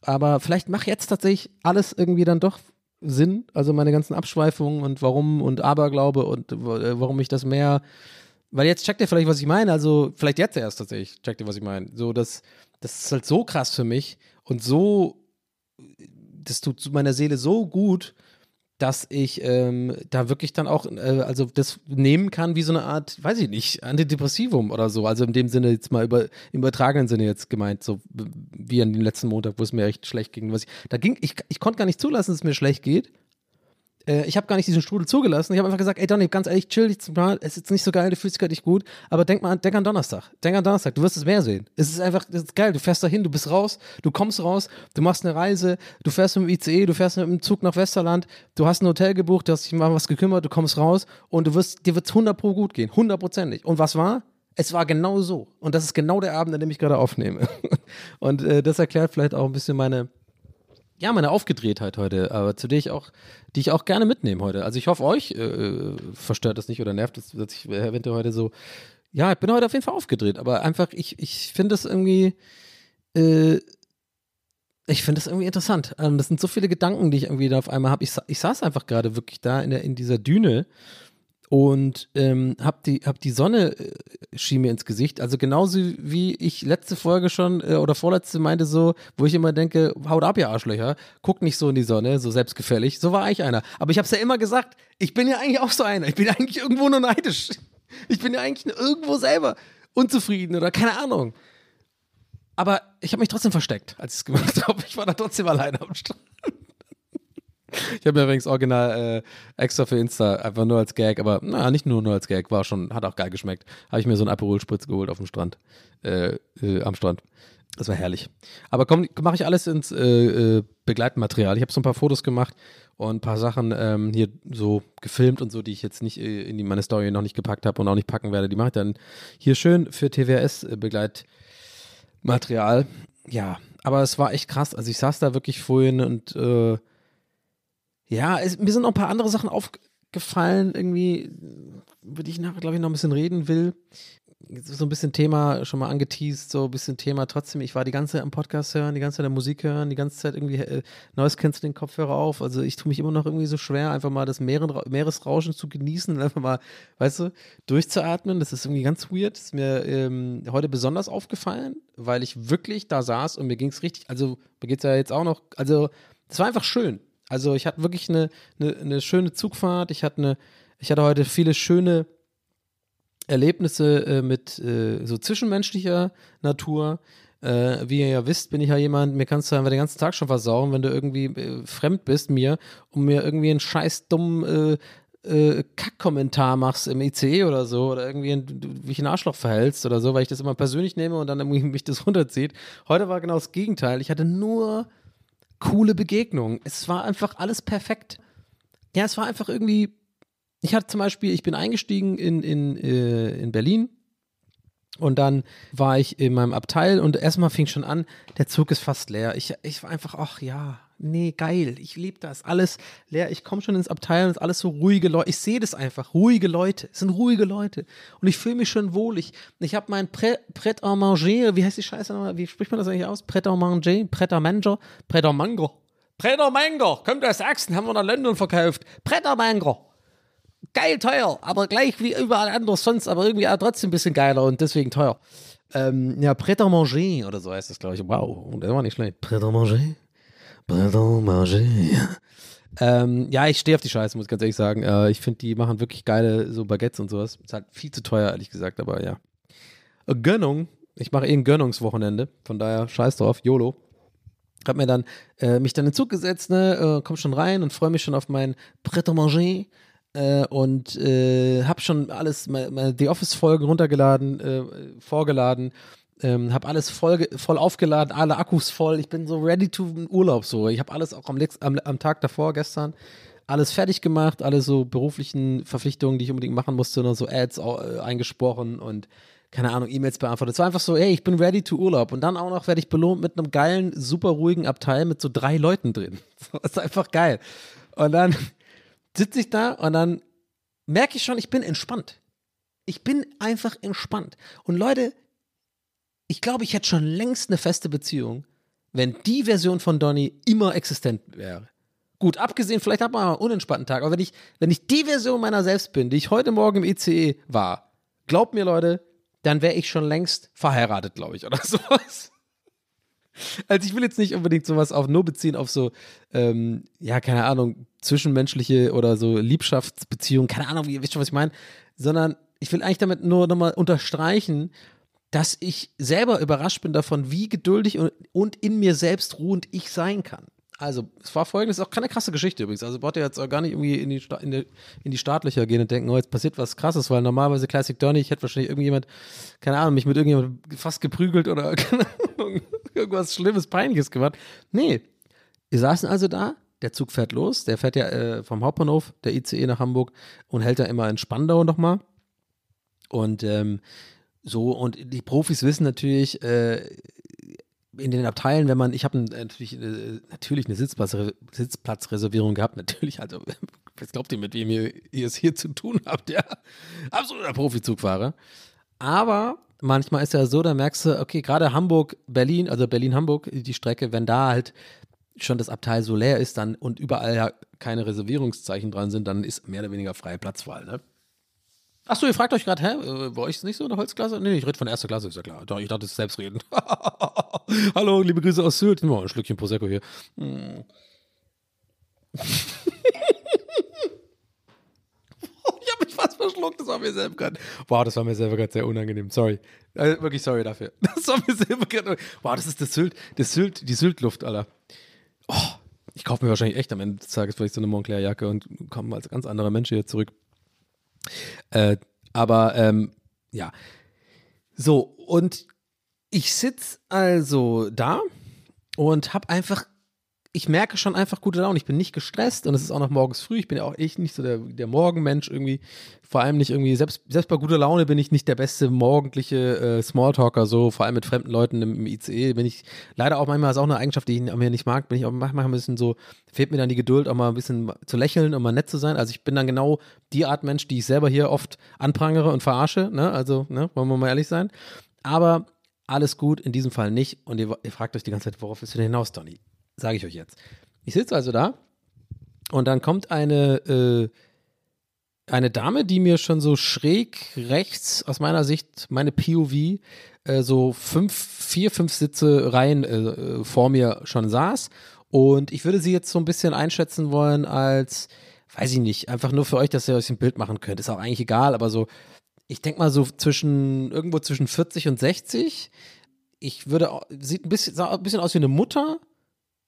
Aber vielleicht macht jetzt tatsächlich alles irgendwie dann doch Sinn, also meine ganzen Abschweifungen und warum und Aberglaube und äh, warum ich das Meer, weil jetzt checkt ihr vielleicht, was ich meine, also vielleicht jetzt erst tatsächlich checkt ihr, was ich meine. So, das, das ist halt so krass für mich und so das tut meiner Seele so gut, dass ich ähm, da wirklich dann auch, äh, also das nehmen kann wie so eine Art, weiß ich nicht, Antidepressivum oder so. Also in dem Sinne jetzt mal über, im übertragenen Sinne jetzt gemeint, so wie an dem letzten Montag, wo es mir echt schlecht ging. Was ich, da ging, ich, ich konnte gar nicht zulassen, dass es mir schlecht geht äh, ich habe gar nicht diesen Strudel zugelassen. Ich habe einfach gesagt, ey Donny, ganz ehrlich, chill dich mal. Es ist nicht so geil, du fühlst dich nicht gut, aber denk mal, denk an Donnerstag. Denk an Donnerstag, du wirst es mehr sehen. Es ist einfach, es ist geil. Du fährst dahin, du bist raus, du kommst raus, du machst eine Reise, du fährst mit dem ICE, du fährst mit dem Zug nach Westerland, du hast ein Hotel gebucht, du hast dich mal was gekümmert, du kommst raus und du wirst, dir wird es 100 pro gut gehen, hundertprozentig. Und was war? Es war genau so. Und das ist genau der Abend, an dem ich gerade aufnehme. Und äh, das erklärt vielleicht auch ein bisschen meine, ja, meine Aufgedrehtheit heute, aber zu der ich auch, die ich auch gerne mitnehme heute. Also ich hoffe, euch äh, verstört das nicht oder nervt es, dass ich eventuell heute so, ja, ich bin heute auf jeden Fall aufgedreht, aber einfach, ich, ich finde das irgendwie, äh, ich finde das irgendwie interessant. Ähm, das sind so viele Gedanken, die ich irgendwie da auf einmal habe. Ich, ich saß einfach gerade wirklich da in, der, in dieser Düne und ähm, hab die hab die Sonne äh, schien mir ins Gesicht. Also genauso wie ich letzte Folge schon äh, oder vorletzte meinte so wo ich immer denke haut ab ihr Arschlöcher. Guckt nicht so in die Sonne so selbstgefällig. So war ich einer. Aber ich habe es ja immer gesagt ich bin ja eigentlich auch so einer. Ich bin eigentlich irgendwo nur neidisch. Ich bin ja eigentlich nur irgendwo selber unzufrieden oder keine Ahnung. Aber ich habe mich trotzdem versteckt als ich es gemacht habe ich war da trotzdem alleine am Strand ich habe mir übrigens original äh, extra für Insta, einfach nur als Gag, aber na, nicht nur, nur als Gag, war schon, hat auch geil geschmeckt. Habe ich mir so einen Aperol-Spritz geholt auf dem Strand, äh, äh, am Strand. Das war herrlich. Aber komm, mache ich alles ins äh, äh, Begleitmaterial. Ich habe so ein paar Fotos gemacht und ein paar Sachen ähm, hier so gefilmt und so, die ich jetzt nicht äh, in die, meine Story noch nicht gepackt habe und auch nicht packen werde. Die mache ich dann hier schön für TWS-Begleitmaterial. Ja, aber es war echt krass. Also ich saß da wirklich vorhin und äh, ja, es, mir sind noch ein paar andere Sachen aufgefallen, irgendwie, über die ich nachher, glaube ich, noch ein bisschen reden will. So ein bisschen Thema schon mal angeteased, so ein bisschen Thema trotzdem. Ich war die ganze Zeit am Podcast hören, die ganze Zeit am Musik hören, die ganze Zeit irgendwie äh, Neues kennst du den Kopfhörer auf. Also ich tue mich immer noch irgendwie so schwer, einfach mal das Meeren, Meeresrauschen zu genießen und einfach mal, weißt du, durchzuatmen. Das ist irgendwie ganz weird. Das ist mir ähm, heute besonders aufgefallen, weil ich wirklich da saß und mir ging es richtig, also mir geht es ja jetzt auch noch, also es war einfach schön. Also ich hatte wirklich eine, eine, eine schöne Zugfahrt. Ich hatte, eine, ich hatte heute viele schöne Erlebnisse äh, mit äh, so zwischenmenschlicher Natur. Äh, wie ihr ja wisst, bin ich ja jemand, mir kannst du einfach den ganzen Tag schon versauen, wenn du irgendwie äh, fremd bist mir und mir irgendwie einen scheiß dummen äh, äh, Kack-Kommentar machst im ICE oder so oder irgendwie ein, ich ein Arschloch verhältst oder so, weil ich das immer persönlich nehme und dann irgendwie mich das runterzieht. Heute war genau das Gegenteil. Ich hatte nur coole Begegnungen. Es war einfach alles perfekt. Ja, es war einfach irgendwie. Ich hatte zum Beispiel, ich bin eingestiegen in, in, äh, in Berlin und dann war ich in meinem Abteil und erstmal fing schon an, der Zug ist fast leer. Ich, ich war einfach, ach ja, nee, geil, ich liebe das. Alles leer. Ich komme schon ins Abteil und es ist alles so ruhige Leute. Ich sehe das einfach, ruhige Leute. Es sind ruhige Leute. Und ich fühle mich schon wohl. Ich, habe mein Prêt Prêt à manger, wie heißt die Scheiße nochmal? Wie spricht man das eigentlich aus? Prêt à manger, Prêt à manger, Prêt à mango. Prêt à mango, kommt aus Sachsen, haben wir nach London verkauft. Prêt à mango geil teuer, aber gleich wie überall anders sonst, aber irgendwie auch trotzdem ein bisschen geiler und deswegen teuer. Ähm, ja, Prêt à manger oder so heißt das, glaube ich. Wow, der war nicht schlecht. Prêt à manger. Ähm, ja, ich stehe auf die Scheiße, muss ich ganz ehrlich sagen. Äh, ich finde, die machen wirklich geile so Baguettes und sowas. Ist halt viel zu teuer, ehrlich gesagt, aber ja. Äh, Gönnung. Ich mache eh ein Gönnungswochenende. Von daher, scheiß drauf, YOLO. Hab mir dann, äh, mich dann in den Zug gesetzt, ne, äh, komm schon rein und freue mich schon auf mein Prêt à manger. Äh, und äh, habe schon alles, meine, meine The Office-Folgen runtergeladen, äh, vorgeladen, ähm, habe alles voll, voll aufgeladen, alle Akkus voll. Ich bin so ready to Urlaub so. Ich habe alles auch am, am, am Tag davor gestern alles fertig gemacht, alle so beruflichen Verpflichtungen, die ich unbedingt machen musste, noch so Ads äh, eingesprochen und keine Ahnung, E-Mails beantwortet. Es war einfach so, hey, ich bin ready to Urlaub. Und dann auch noch werde ich belohnt mit einem geilen, super ruhigen Abteil mit so drei Leuten drin. Das ist einfach geil. Und dann sitze ich da und dann merke ich schon, ich bin entspannt. Ich bin einfach entspannt. Und Leute, ich glaube, ich hätte schon längst eine feste Beziehung, wenn die Version von Donny immer existent wäre. Gut, abgesehen, vielleicht hat man einen unentspannten Tag, aber wenn ich, wenn ich die Version meiner selbst bin, die ich heute Morgen im ICE war, glaubt mir, Leute, dann wäre ich schon längst verheiratet, glaube ich, oder sowas. Also ich will jetzt nicht unbedingt sowas auf nur beziehen auf so, ähm, ja, keine Ahnung, zwischenmenschliche oder so Liebschaftsbeziehungen, keine Ahnung, wie, wisst ihr, was ich meine, sondern ich will eigentlich damit nur nochmal unterstreichen, dass ich selber überrascht bin davon, wie geduldig und, und in mir selbst ruhend ich sein kann. Also, es war folgendes, auch keine krasse Geschichte übrigens. Also, braucht ihr jetzt auch gar nicht irgendwie in die, Sta- in, die, in die Startlöcher gehen und denken, oh, jetzt passiert was krasses, weil normalerweise Classic Donny, ich hätte wahrscheinlich irgendjemand, keine Ahnung, mich mit irgendjemandem fast geprügelt oder keine Ahnung, irgendwas Schlimmes, Peinliches gemacht. Nee. Wir saßen also da, der Zug fährt los, der fährt ja äh, vom Hauptbahnhof, der ICE nach Hamburg und hält ja immer in Spandau nochmal. Und ähm, so, und die Profis wissen natürlich, äh, in den Abteilen, wenn man, ich habe natürlich, äh, natürlich eine Sitzplatz, Sitzplatzreservierung gehabt, natürlich, also, was glaubt ihr, mit wem ihr, ihr es hier zu tun habt, ja? Absoluter Profizugfahrer. Aber manchmal ist ja so, da merkst du, okay, gerade Hamburg, Berlin, also Berlin-Hamburg, die Strecke, wenn da halt schon das Abteil so leer ist dann und überall ja keine Reservierungszeichen dran sind, dann ist mehr oder weniger freie Platzwahl, ne? Achso, ihr fragt euch gerade, hä, bei euch ist nicht so eine Holzklasse? Nee, ich rede von erster Klasse, ist ja klar. Doch, ich dachte, es ist selbstredend. Hallo, liebe Grüße aus Sylt. Mal ein Schlückchen Prosecco hier. Hm. ich habe mich fast verschluckt, das war mir selber gerade. Wow, das war mir selber gerade sehr unangenehm. Sorry. Also, wirklich sorry dafür. Das war mir selber gerade. Wow, das ist das Sylt, das Sylt, die Sylt-Luft, Alter. Oh, ich kaufe mir wahrscheinlich echt am Ende des Tages vielleicht so eine Montclair-Jacke und komme als ganz anderer Mensch hier zurück. Äh, aber ähm, ja. So, und ich sitze also da und habe einfach, ich merke schon einfach gute Laune. Ich bin nicht gestresst und es ist auch noch morgens früh. Ich bin ja auch echt nicht so der, der Morgenmensch irgendwie. Vor allem nicht irgendwie, selbst, selbst bei guter Laune bin ich nicht der beste morgendliche äh, Smalltalker, so vor allem mit fremden Leuten im, im ICE. Bin ich leider auch manchmal, ist auch eine Eigenschaft, die ich mir nicht mag, bin ich auch manchmal ein bisschen so, fehlt mir dann die Geduld, auch mal ein bisschen zu lächeln und mal nett zu sein. Also ich bin dann genau die Art Mensch, die ich selber hier oft anprangere und verarsche, ne? Also, ne, wollen wir mal ehrlich sein. Aber alles gut, in diesem Fall nicht. Und ihr, ihr fragt euch die ganze Zeit, worauf willst du denn hinaus, Donny? Sage ich euch jetzt. Ich sitze also da und dann kommt eine, äh, eine Dame, die mir schon so schräg rechts, aus meiner Sicht, meine POV, äh, so fünf, vier, fünf Sitze rein äh, vor mir schon saß. Und ich würde sie jetzt so ein bisschen einschätzen wollen als, weiß ich nicht, einfach nur für euch, dass ihr euch ein Bild machen könnt. Ist auch eigentlich egal, aber so ich denke mal so zwischen, irgendwo zwischen 40 und 60. Ich würde, sieht ein bisschen, sah ein bisschen aus wie eine Mutter.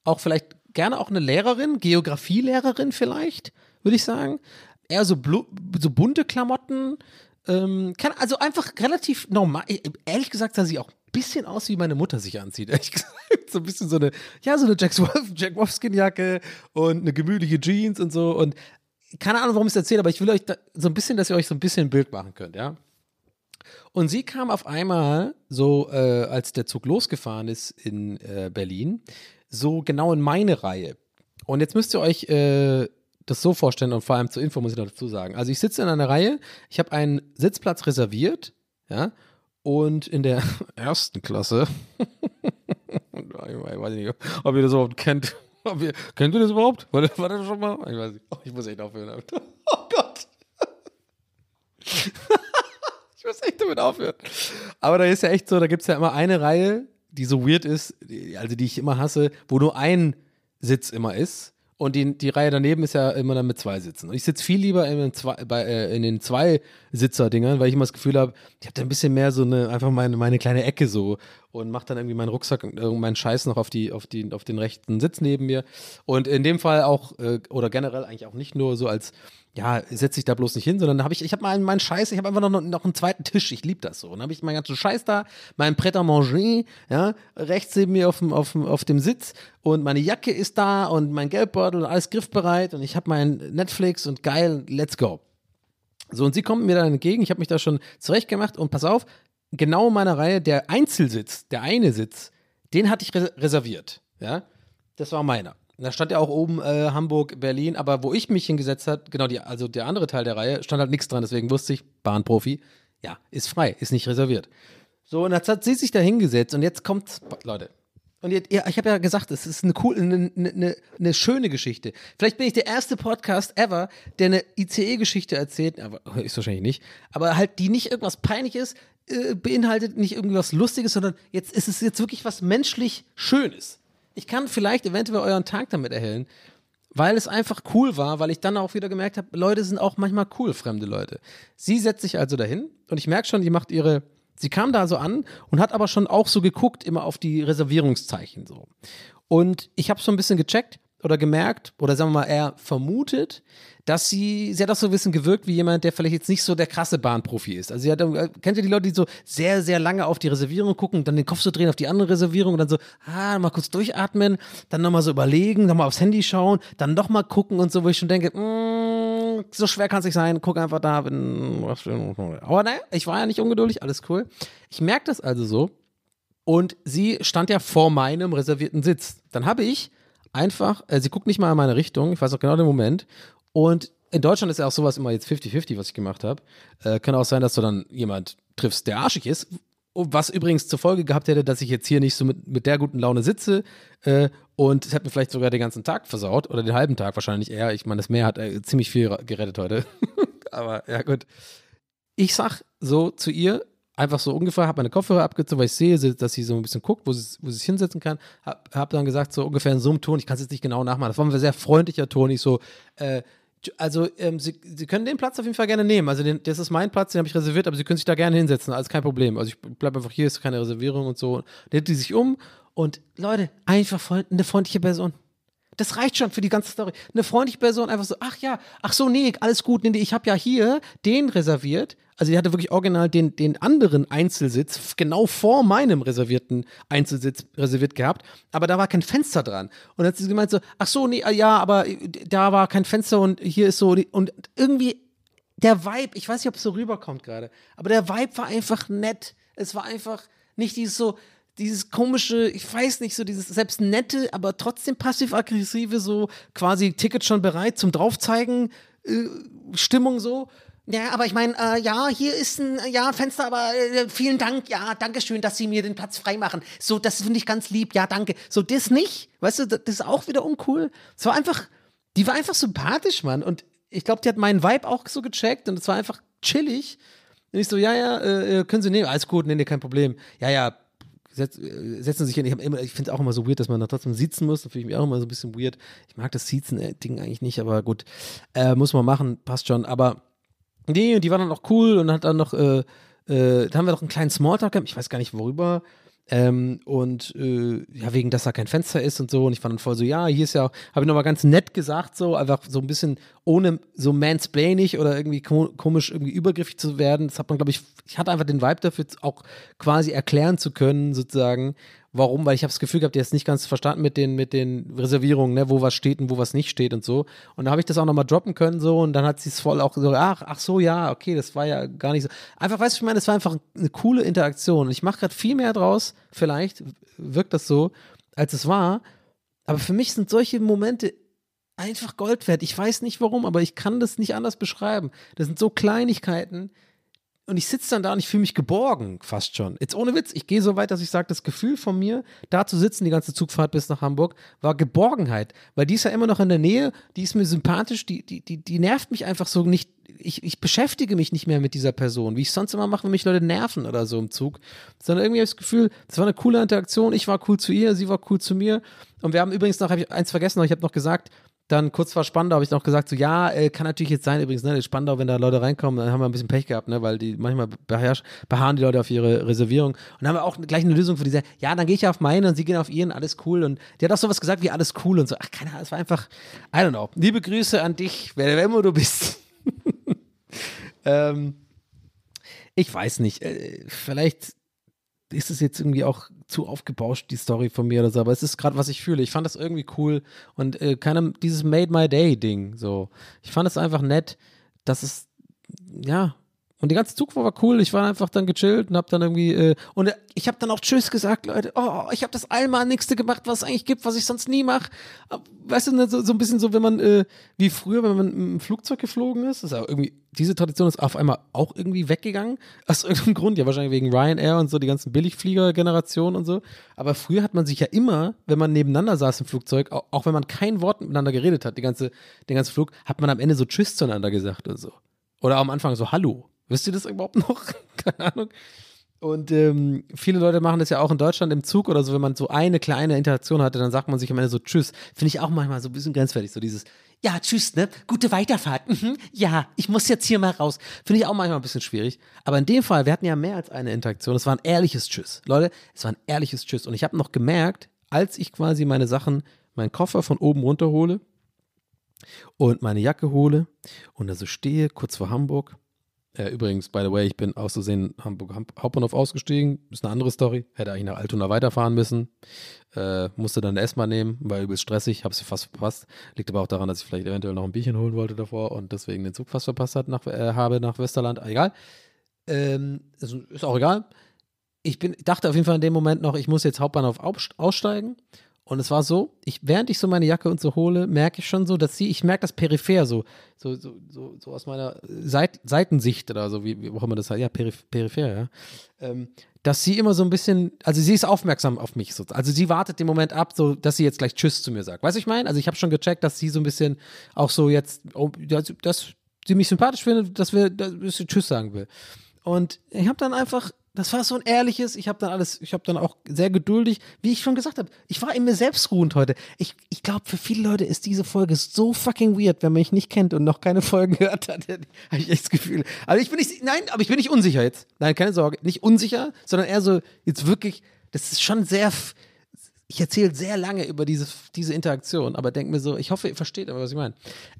Auch vielleicht gerne auch eine Lehrerin, Geografielehrerin vielleicht, würde ich sagen. Eher so, so bunte Klamotten. Ähm, kann, also einfach relativ normal. E-, ehrlich gesagt sah sie auch ein bisschen aus, wie meine Mutter sich anzieht. Ehrlich gesagt. So ein bisschen so eine, ja, so eine Jack, Jack Wolfskin-Jacke und eine gemütliche Jeans und so. Und keine Ahnung, warum ich es erzähle, aber ich will euch da, so ein bisschen, dass ihr euch so ein bisschen ein Bild machen könnt, ja. Und sie kam auf einmal, so äh, als der Zug losgefahren ist in äh, Berlin, so genau in meine Reihe. Und jetzt müsst ihr euch äh, das so vorstellen und vor allem zur Info muss ich noch dazu sagen. Also ich sitze in einer Reihe, ich habe einen Sitzplatz reserviert, ja, und in der ersten Klasse, ich weiß nicht, ob ihr das überhaupt kennt, wir, kennt ihr das überhaupt? War war das schon mal? Ich weiß nicht. Oh, ich muss echt aufhören. Oh Gott. ich muss echt damit aufhören. Aber da ist ja echt so, da gibt es ja immer eine Reihe, die so weird ist, also die ich immer hasse, wo nur ein Sitz immer ist. Und die, die Reihe daneben ist ja immer dann mit zwei Sitzen. Und ich sitze viel lieber in, zwei, bei, äh, in den Zwei-Sitzer-Dingern, weil ich immer das Gefühl habe, ich habe da ein bisschen mehr so eine, einfach meine, meine kleine Ecke so und mache dann irgendwie meinen Rucksack und meinen Scheiß noch auf, die, auf, die, auf den rechten Sitz neben mir. Und in dem Fall auch, äh, oder generell eigentlich auch nicht nur so als ja, setze ich da bloß nicht hin, sondern habe ich, ich habe mal meinen Scheiß, ich habe einfach noch, noch einen zweiten Tisch, ich liebe das so. Dann habe ich meinen ganzen Scheiß da, mein Pret à manger, ja, rechts neben mir auf dem, auf, dem, auf dem Sitz und meine Jacke ist da und mein Geldbeutel und alles griffbereit und ich habe mein Netflix und geil, let's go. So, und sie kommt mir dann entgegen, ich habe mich da schon zurechtgemacht und pass auf, genau in meiner Reihe, der Einzelsitz, der eine Sitz, den hatte ich reserviert, ja, das war meiner. Da stand ja auch oben äh, Hamburg, Berlin, aber wo ich mich hingesetzt habe, genau, die, also der andere Teil der Reihe, stand halt nichts dran, deswegen wusste ich, Bahnprofi, ja, ist frei, ist nicht reserviert. So, und jetzt hat sie sich da hingesetzt und jetzt kommt, Leute, und jetzt, ja, ich habe ja gesagt, es ist eine cool, eine, eine, eine, schöne Geschichte. Vielleicht bin ich der erste Podcast ever, der eine ICE-Geschichte erzählt, aber ist wahrscheinlich nicht, aber halt, die nicht irgendwas peinlich ist, äh, beinhaltet nicht irgendwas Lustiges, sondern jetzt ist es jetzt wirklich was menschlich Schönes ich kann vielleicht eventuell euren Tag damit erhellen, weil es einfach cool war, weil ich dann auch wieder gemerkt habe, Leute sind auch manchmal cool, fremde Leute. Sie setzt sich also dahin und ich merke schon, die macht ihre, sie kam da so an und hat aber schon auch so geguckt, immer auf die Reservierungszeichen so. Und ich habe so ein bisschen gecheckt oder gemerkt oder sagen wir mal eher vermutet, dass sie, sie hat auch so ein bisschen gewirkt wie jemand, der vielleicht jetzt nicht so der krasse Bahnprofi ist. Also sie hat, äh, kennt ihr die Leute, die so sehr, sehr lange auf die Reservierung gucken, dann den Kopf so drehen auf die andere Reservierung und dann so, ah, mal kurz durchatmen, dann nochmal so überlegen, nochmal aufs Handy schauen, dann nochmal gucken und so, wo ich schon denke, mm, so schwer kann es nicht sein, guck einfach da, wenn, aber naja, ich war ja nicht ungeduldig, alles cool. Ich merke das also so, Und sie stand ja vor meinem reservierten Sitz. Dann habe ich einfach, äh, sie guckt nicht mal in meine Richtung, ich weiß auch genau den Moment. Und in Deutschland ist ja auch sowas immer jetzt 50-50, was ich gemacht habe. Äh, kann auch sein, dass du dann jemand triffst, der arschig ist. Was übrigens zur Folge gehabt hätte, dass ich jetzt hier nicht so mit, mit der guten Laune sitze. Äh, und es hätte mir vielleicht sogar den ganzen Tag versaut. Oder den halben Tag wahrscheinlich eher. Ich meine, das Meer hat äh, ziemlich viel gerettet heute. Aber ja, gut. Ich sag so zu ihr, einfach so ungefähr, habe meine Kopfhörer abgezogen, weil ich sehe, dass sie so ein bisschen guckt, wo sie, wo sie sich hinsetzen kann. Hab, hab dann gesagt, so ungefähr in so einem Ton, ich kann es jetzt nicht genau nachmachen. Das war ein sehr freundlicher Ton. Ich so, äh, also ähm, sie, sie können den Platz auf jeden Fall gerne nehmen. Also den, das ist mein Platz, den habe ich reserviert, aber Sie können sich da gerne hinsetzen, alles kein Problem. Also ich bleibe einfach hier, ist keine Reservierung und so. Dann die sich um und Leute, einfach voll, eine freundliche Person. Das reicht schon für die ganze Story. Eine freundliche Person einfach so, ach ja, ach so, nee, alles gut, nee, ich habe ja hier den reserviert. Also die hatte wirklich original den, den anderen Einzelsitz genau vor meinem reservierten Einzelsitz reserviert gehabt, aber da war kein Fenster dran. Und dann hat sie gemeint so, ach so, nee, äh, ja, aber äh, da war kein Fenster und hier ist so, und irgendwie der Vibe, ich weiß nicht, ob es so rüberkommt gerade, aber der Vibe war einfach nett. Es war einfach nicht dieses so, dieses komische, ich weiß nicht, so dieses selbst nette, aber trotzdem passiv-aggressive, so quasi Ticket schon bereit zum Draufzeigen, äh, Stimmung so. Ja, aber ich meine, äh, ja, hier ist ein ja, Fenster, aber äh, vielen Dank, ja, danke schön, dass Sie mir den Platz freimachen. So, das finde ich ganz lieb, ja, danke. So, das nicht, weißt du, das ist auch wieder uncool. Es war einfach, die war einfach sympathisch, Mann. Und ich glaube, die hat meinen Vibe auch so gecheckt und es war einfach chillig. Und ich so, ja, ja, äh, äh, können Sie nehmen, alles gut, nee, nee, kein Problem. Ja, ja, setz, äh, setzen Sie sich hin. Ich, ich finde es auch immer so weird, dass man da trotzdem sitzen muss. Da fühle ich mich auch immer so ein bisschen weird. Ich mag das Sitzen-Ding eigentlich nicht, aber gut, äh, muss man machen, passt schon. Aber nee, und die war dann auch cool und hat dann noch, äh, äh, da haben wir noch einen kleinen Smalltalk gehabt. Ich weiß gar nicht worüber. Ähm, und äh, ja, wegen, dass da kein Fenster ist und so. Und ich war dann voll so, ja, hier ist ja, habe ich nochmal ganz nett gesagt, so, einfach so ein bisschen ohne so mansplainig oder irgendwie ko komisch irgendwie übergriffig zu werden. Das hat man, glaube ich, ich hatte einfach den Vibe dafür, auch quasi erklären zu können, sozusagen, warum, weil ich habe das Gefühl gehabt, der ist nicht ganz verstanden mit den, mit den Reservierungen, ne, wo was steht und wo was nicht steht und so. Und da habe ich das auch nochmal droppen können, so, und dann hat sie es voll auch so, ach, ach so, ja, okay, das war ja gar nicht so. Einfach, weißt du, ich meine, das war einfach eine coole Interaktion. Und ich mache gerade viel mehr draus, vielleicht wirkt das so, als es war. Aber für mich sind solche Momente einfach Gold wert. Ich weiß nicht warum, aber ich kann das nicht anders beschreiben. Das sind so Kleinigkeiten. Und ich sitze dann da und ich fühle mich geborgen, fast schon. Jetzt ohne Witz, ich gehe so weit, dass ich sage, das Gefühl von mir, da zu sitzen, die ganze Zugfahrt bis nach Hamburg, war Geborgenheit. Weil die ist ja immer noch in der Nähe, die ist mir sympathisch, die, die, die, die nervt mich einfach so nicht. Ich, ich beschäftige mich nicht mehr mit dieser Person, wie ich sonst immer mache, wenn mich Leute nerven oder so im Zug. Sondern irgendwie habe ich das Gefühl, das war eine coole Interaktion. Ich war cool zu ihr, sie war cool zu mir. Und wir haben übrigens noch, habe ich eins vergessen, ich habe noch gesagt, dann kurz vor Spandau habe ich noch gesagt, so ja, äh, kann natürlich jetzt sein, übrigens, ne, Spandau, wenn da Leute reinkommen, dann haben wir ein bisschen Pech gehabt, ne, weil die manchmal beharren die Leute auf ihre Reservierung. Und dann haben wir auch gleich eine Lösung für diese, ja, dann gehe ich auf meine und sie gehen auf ihren, alles cool. Und die hat auch sowas gesagt wie alles cool und so. Ach, keine Ahnung, es war einfach, I don't know. Liebe Grüße an dich, wer, wer immer du bist. ähm, ich weiß nicht, äh, vielleicht ist es jetzt irgendwie auch zu aufgebauscht, die Story von mir oder so, aber es ist gerade, was ich fühle. Ich fand das irgendwie cool und äh, keine, dieses Made My Day-Ding, so. Ich fand es einfach nett, dass es, ja, und die ganze Zugfahrt war cool. Ich war einfach dann gechillt und hab dann irgendwie, äh, und äh, ich habe dann auch Tschüss gesagt, Leute. Oh, ich habe das Allmannigste gemacht, was es eigentlich gibt, was ich sonst nie mache. Weißt du, ne, so, so ein bisschen so, wenn man, äh, wie früher, wenn man im Flugzeug geflogen ist, ist ja irgendwie, diese Tradition ist auf einmal auch irgendwie weggegangen. Aus irgendeinem Grund, ja, wahrscheinlich wegen Ryanair und so, die ganzen Billigflieger-Generationen und so. Aber früher hat man sich ja immer, wenn man nebeneinander saß im Flugzeug, auch, auch wenn man kein Wort miteinander geredet hat, die ganze, den ganzen Flug, hat man am Ende so Tschüss zueinander gesagt oder so. Oder am Anfang so Hallo. Wisst ihr das überhaupt noch? Keine Ahnung. Und ähm, viele Leute machen das ja auch in Deutschland im Zug oder so, wenn man so eine kleine Interaktion hatte, dann sagt man sich am Ende so Tschüss. Finde ich auch manchmal so ein bisschen grenzwertig, so dieses Ja, Tschüss, ne? Gute Weiterfahrt. Mhm. Ja, ich muss jetzt hier mal raus. Finde ich auch manchmal ein bisschen schwierig. Aber in dem Fall, wir hatten ja mehr als eine Interaktion. Es war ein ehrliches Tschüss. Leute, es war ein ehrliches Tschüss. Und ich habe noch gemerkt, als ich quasi meine Sachen, meinen Koffer von oben runter hole und meine Jacke hole und da so stehe, kurz vor Hamburg, äh, übrigens, by the way, ich bin aus Versehen Hamburg Hauptbahnhof ausgestiegen. Ist eine andere Story. Hätte eigentlich nach Altona weiterfahren müssen. Äh, musste dann eine S-Bahn nehmen, war übelst stressig, habe sie fast verpasst. Liegt aber auch daran, dass ich vielleicht eventuell noch ein Bierchen holen wollte davor und deswegen den Zug fast verpasst hat nach, äh, habe nach Westerland. Egal. Ähm, ist, ist auch egal. ich bin, dachte auf jeden Fall in dem Moment noch, ich muss jetzt Hauptbahnhof aus- aussteigen. Und es war so, ich, während ich so meine Jacke und so hole, merke ich schon so, dass sie, ich merke das peripher so, so, so, so, so aus meiner Seit, Seitensicht oder so, wie, wie auch immer das heißt, ja, periph peripher, ja. Ähm, dass sie immer so ein bisschen, also sie ist aufmerksam auf mich. So. Also sie wartet den Moment ab, so dass sie jetzt gleich Tschüss zu mir sagt. Weißt du, ich meine? Also ich habe schon gecheckt, dass sie so ein bisschen auch so jetzt, oh, dass, dass sie mich sympathisch findet, dass wir, dass sie Tschüss sagen will. Und ich habe dann einfach, das war so ein ehrliches, ich habe dann alles, ich habe dann auch sehr geduldig, wie ich schon gesagt habe, ich war in mir selbst ruhend heute. Ich, ich glaube, für viele Leute ist diese Folge so fucking weird, wenn man mich nicht kennt und noch keine Folgen gehört hat, habe ich echt das Gefühl. Aber ich bin nicht, nein, aber ich bin nicht unsicher jetzt. Nein, keine Sorge, nicht unsicher, sondern eher so, jetzt wirklich, das ist schon sehr, ich erzähle sehr lange über diese, diese Interaktion, aber denke mir so, ich hoffe, ihr versteht aber, was ich meine.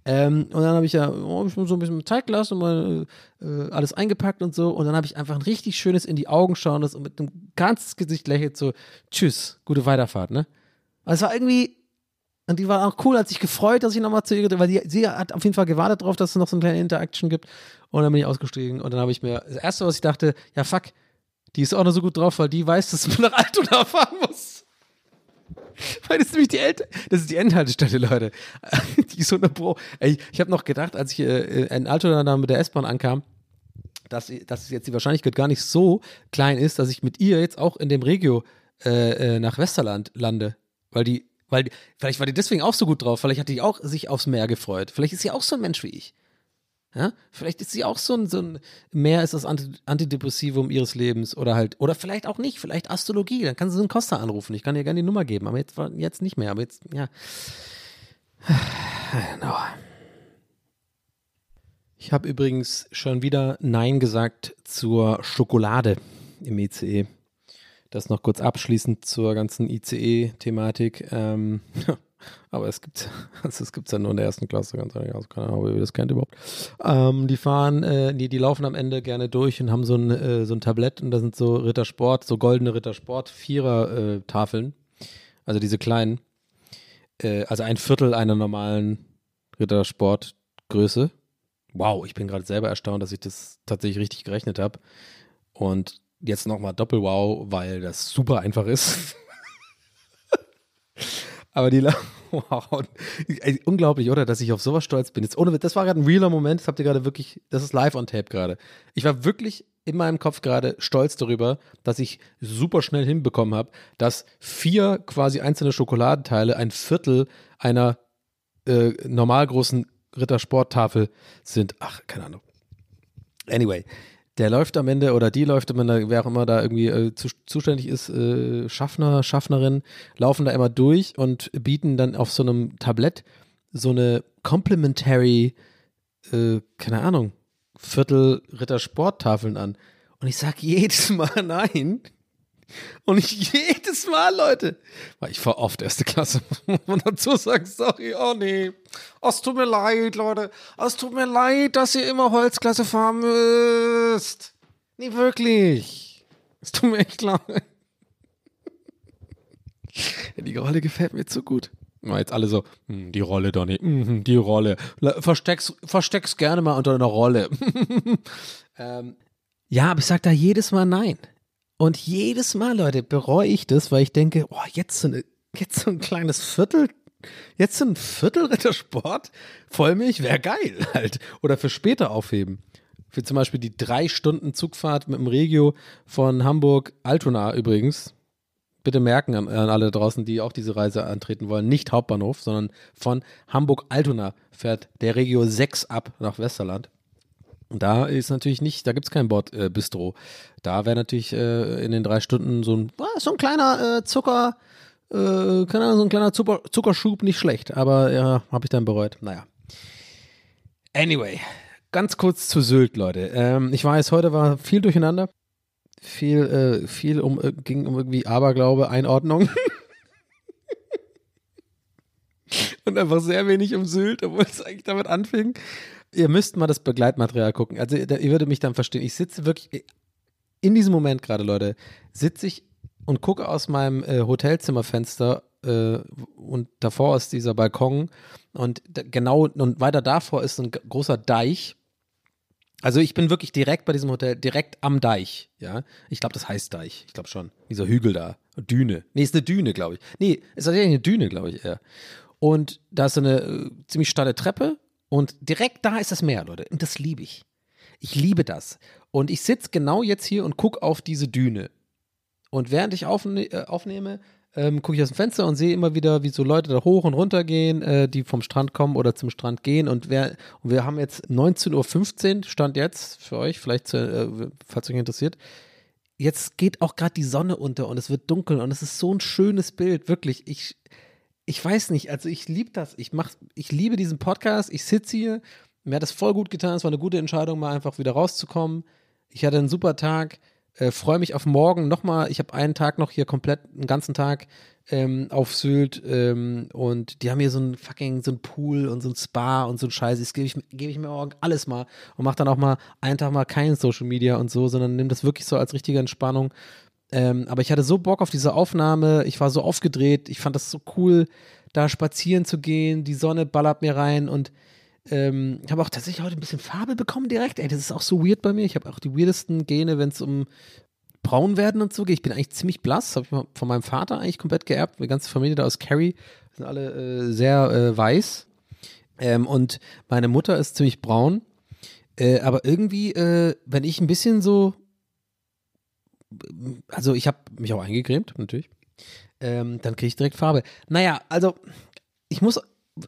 Ähm, und dann habe ich ja oh, ich so ein bisschen Zeit gelassen und mal äh, alles eingepackt und so. Und dann habe ich einfach ein richtig schönes in die Augen schauendes und mit einem ganzes Gesicht lächelt so, tschüss, gute Weiterfahrt, ne? Aber es war irgendwie, und die war auch cool, hat sich gefreut, dass ich nochmal zu ihr, weil die, sie hat auf jeden Fall gewartet darauf, dass es noch so eine kleine Interaction gibt. Und dann bin ich ausgestiegen und dann habe ich mir, das erste, was ich dachte, ja fuck, die ist auch noch so gut drauf, weil die weiß, dass man nach Altona fahren muss. Weil das ist nämlich die Ent das ist die Endhaltestelle, Leute. Die ist 100 Pro. Ey, ich habe noch gedacht, als ich äh, in Altona dann mit der S-Bahn ankam, dass, dass jetzt die Wahrscheinlichkeit gar nicht so klein ist, dass ich mit ihr jetzt auch in dem Regio äh, äh, nach Westerland lande. Weil die, weil die, vielleicht war die deswegen auch so gut drauf, vielleicht hat die auch sich aufs Meer gefreut. Vielleicht ist sie auch so ein Mensch wie ich. Ja? Vielleicht ist sie auch so ein, so ein Meer ist das Anti Antidepressivum ihres Lebens oder halt, oder vielleicht auch nicht, vielleicht Astrologie, dann kann sie so einen Costa anrufen. Ich kann ihr gerne die Nummer geben, aber jetzt, jetzt nicht mehr, aber jetzt, ja. Genau. Ich habe übrigens schon wieder Nein gesagt zur Schokolade im ICE. Das noch kurz abschließend zur ganzen ICE-Thematik. Ähm, aber es gibt also es gibt's ja nur in der ersten Klasse, ganz ehrlich. Also keine Ahnung, ob ihr das kennt überhaupt. Ähm, die fahren, äh, die, die laufen am Ende gerne durch und haben so ein, äh, so ein Tablett und da sind so Rittersport, so goldene Rittersport, Vierer-Tafeln. also diese kleinen. Äh, also ein Viertel einer normalen Rittersportgröße. Wow, ich bin gerade selber erstaunt, dass ich das tatsächlich richtig gerechnet habe. Und jetzt nochmal Doppel-Wow, weil das super einfach ist. Aber die, wow, unglaublich, oder, dass ich auf sowas stolz bin. Jetzt ohne, das war gerade ein realer Moment, das habt ihr gerade wirklich, das ist live on tape gerade. Ich war wirklich in meinem Kopf gerade stolz darüber, dass ich super schnell hinbekommen habe, dass vier quasi einzelne Schokoladenteile ein Viertel einer äh, normal Rittersporttafel sind. Ach, keine Ahnung. Anyway, der läuft am Ende oder die läuft am Ende, wer auch immer da irgendwie äh, zu, zuständig ist, äh, Schaffner, Schaffnerin, laufen da immer durch und bieten dann auf so einem Tablett so eine Complimentary, äh, keine Ahnung, Viertel Rittersporttafeln an. Und ich sag jedes Mal nein. Und ich jedes Mal, Leute, weil ich fahr oft erste Klasse, muss man dazu sagen, sorry, oh nee. Oh, es tut mir leid, Leute. Oh, es tut mir leid, dass ihr immer Holzklasse fahren müsst. Nee, wirklich. Es tut mir echt leid. Die Rolle gefällt mir zu gut. Jetzt alle so, hm, die Rolle, Donny, mhm, die Rolle. Versteck's, versteck's gerne mal unter einer Rolle. ähm, ja, aber ich sag da jedes Mal nein. Und jedes Mal, Leute, bereue ich das, weil ich denke, oh, jetzt so, eine, jetzt so ein kleines Viertel, jetzt so ein Viertel Rittersport, Vollmilch wäre geil halt. Oder für später aufheben. Für zum Beispiel die drei Stunden Zugfahrt mit dem Regio von Hamburg, Altona übrigens. Bitte merken an, an alle draußen, die auch diese Reise antreten wollen, nicht Hauptbahnhof, sondern von Hamburg-Altona fährt der Regio 6 ab nach Westerland. Da ist natürlich nicht, da gibt es kein Bordbistro. Äh, da wäre natürlich äh, in den drei Stunden so ein, so ein kleiner äh, Zucker, äh, keine Ahnung, so ein kleiner Zucker, Zuckerschub nicht schlecht. Aber ja, habe ich dann bereut. Naja. Anyway, ganz kurz zu Sylt, Leute. Ähm, ich weiß, heute war viel durcheinander. Viel, äh, viel um, äh, ging um irgendwie Aberglaube, Einordnung. Und einfach sehr wenig um Sylt, obwohl es eigentlich damit anfing. Ihr müsst mal das Begleitmaterial gucken. Also ihr, würdet mich dann verstehen. Ich sitze wirklich in diesem Moment gerade, Leute, sitze ich und gucke aus meinem äh, Hotelzimmerfenster äh, und davor ist dieser Balkon und genau und weiter davor ist ein großer Deich Also ich bin wirklich direkt bei diesem Hotel, direkt am Deich, ja. Ich glaube, das heißt Deich. Ich glaube schon. Dieser Hügel da. Düne. Nee, ist eine Düne, glaube ich. Nee, ist tatsächlich eine Düne, glaube ich, eher. Und da ist eine äh, ziemlich steile Treppe und direkt da ist das Meer, Leute. Und das liebe ich. Ich liebe das. Und ich sitze genau jetzt hier und gucke auf diese Düne. Und während ich aufne äh, aufnehme, ähm, gucke ich aus dem Fenster und sehe immer wieder, wie so Leute da hoch und runter gehen, äh, die vom Strand kommen oder zum Strand gehen. Und, wer, und wir haben jetzt 19.15 Uhr, Stand jetzt für euch, vielleicht, zu, äh, falls euch interessiert. Jetzt geht auch gerade die Sonne unter und es wird dunkel und es ist so ein schönes Bild, wirklich. Ich, ich weiß nicht, also ich liebe das. Ich, mach, ich liebe diesen Podcast. Ich sitze hier. Mir hat das voll gut getan. Es war eine gute Entscheidung, mal einfach wieder rauszukommen. Ich hatte einen super Tag. Äh, Freue mich auf morgen nochmal. Ich habe einen Tag noch hier komplett, einen ganzen Tag ähm, auf Sylt ähm, und die haben hier so ein fucking, so ein Pool und so ein Spa und so ein Scheiß. Das gebe ich, geb ich mir morgen alles mal und mache dann auch mal einen Tag mal kein Social Media und so, sondern nehme das wirklich so als richtige Entspannung. Ähm, aber ich hatte so Bock auf diese Aufnahme. Ich war so aufgedreht. Ich fand das so cool, da spazieren zu gehen. Die Sonne ballert mir rein und ähm, ich habe auch tatsächlich heute ein bisschen Farbe bekommen direkt. Ey, das ist auch so weird bei mir. Ich habe auch die weirdesten Gene, wenn es um braun werden und so geht. Ich bin eigentlich ziemlich blass. Habe ich von meinem Vater eigentlich komplett geerbt. Die ganze Familie da aus Kerry sind alle äh, sehr äh, weiß. Ähm, und meine Mutter ist ziemlich braun. Äh, aber irgendwie, äh, wenn ich ein bisschen so also ich habe mich auch eingecremt, natürlich. Ähm, dann kriege ich direkt Farbe. Naja, also ich muss,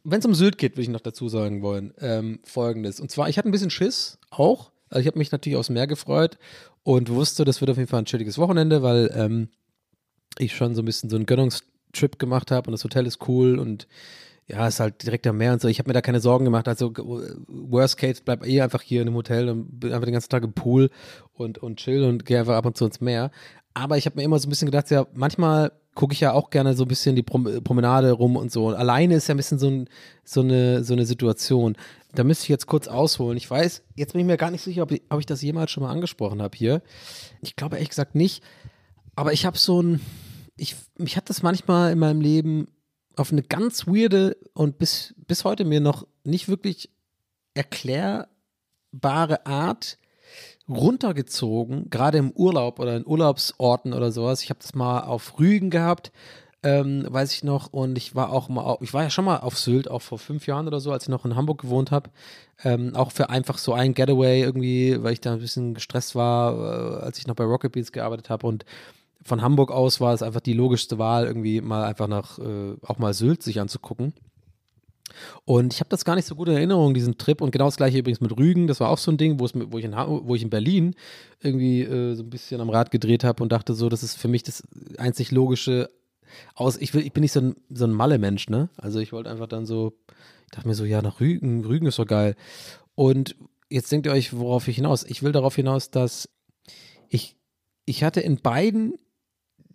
wenn es um Sylt geht, würde ich noch dazu sagen wollen, ähm, folgendes. Und zwar, ich hatte ein bisschen Schiss, auch. Also ich habe mich natürlich aufs Meer gefreut und wusste, das wird auf jeden Fall ein chilliges Wochenende, weil ähm, ich schon so ein bisschen so einen Gönnungstrip gemacht habe und das Hotel ist cool und ja, ist halt direkt am Meer und so. Ich habe mir da keine Sorgen gemacht. Also, worst case, bleib eh einfach hier in einem Hotel und bin einfach den ganzen Tag im Pool und, und chill und gehe einfach ab und zu ins Meer. Aber ich habe mir immer so ein bisschen gedacht, ja, manchmal gucke ich ja auch gerne so ein bisschen die Promenade rum und so. Und alleine ist ja ein bisschen so, ein, so, eine, so eine Situation. Da müsste ich jetzt kurz ausholen. Ich weiß, jetzt bin ich mir gar nicht sicher, ob ich, ob ich das jemals schon mal angesprochen habe hier. Ich glaube ehrlich gesagt nicht. Aber ich habe so ein, ich, mich hat das manchmal in meinem Leben auf eine ganz weirde und bis, bis heute mir noch nicht wirklich erklärbare Art runtergezogen, gerade im Urlaub oder in Urlaubsorten oder sowas. Ich habe das mal auf Rügen gehabt, ähm, weiß ich noch, und ich war auch mal, ich war ja schon mal auf Sylt, auch vor fünf Jahren oder so, als ich noch in Hamburg gewohnt habe. Ähm, auch für einfach so ein Getaway irgendwie, weil ich da ein bisschen gestresst war, äh, als ich noch bei Rocket Beats gearbeitet habe und von Hamburg aus war es einfach die logischste Wahl, irgendwie mal einfach nach, äh, auch mal Sylt sich anzugucken. Und ich habe das gar nicht so gut in Erinnerung, diesen Trip. Und genau das gleiche übrigens mit Rügen. Das war auch so ein Ding, wo, es, wo, ich, in, wo ich in Berlin irgendwie äh, so ein bisschen am Rad gedreht habe und dachte so, das ist für mich das einzig logische aus. Ich, will, ich bin nicht so ein, so ein Malle-Mensch, ne? Also ich wollte einfach dann so, ich dachte mir so, ja, nach Rügen, Rügen ist so geil. Und jetzt denkt ihr euch, worauf ich hinaus? Ich will darauf hinaus, dass ich, ich hatte in beiden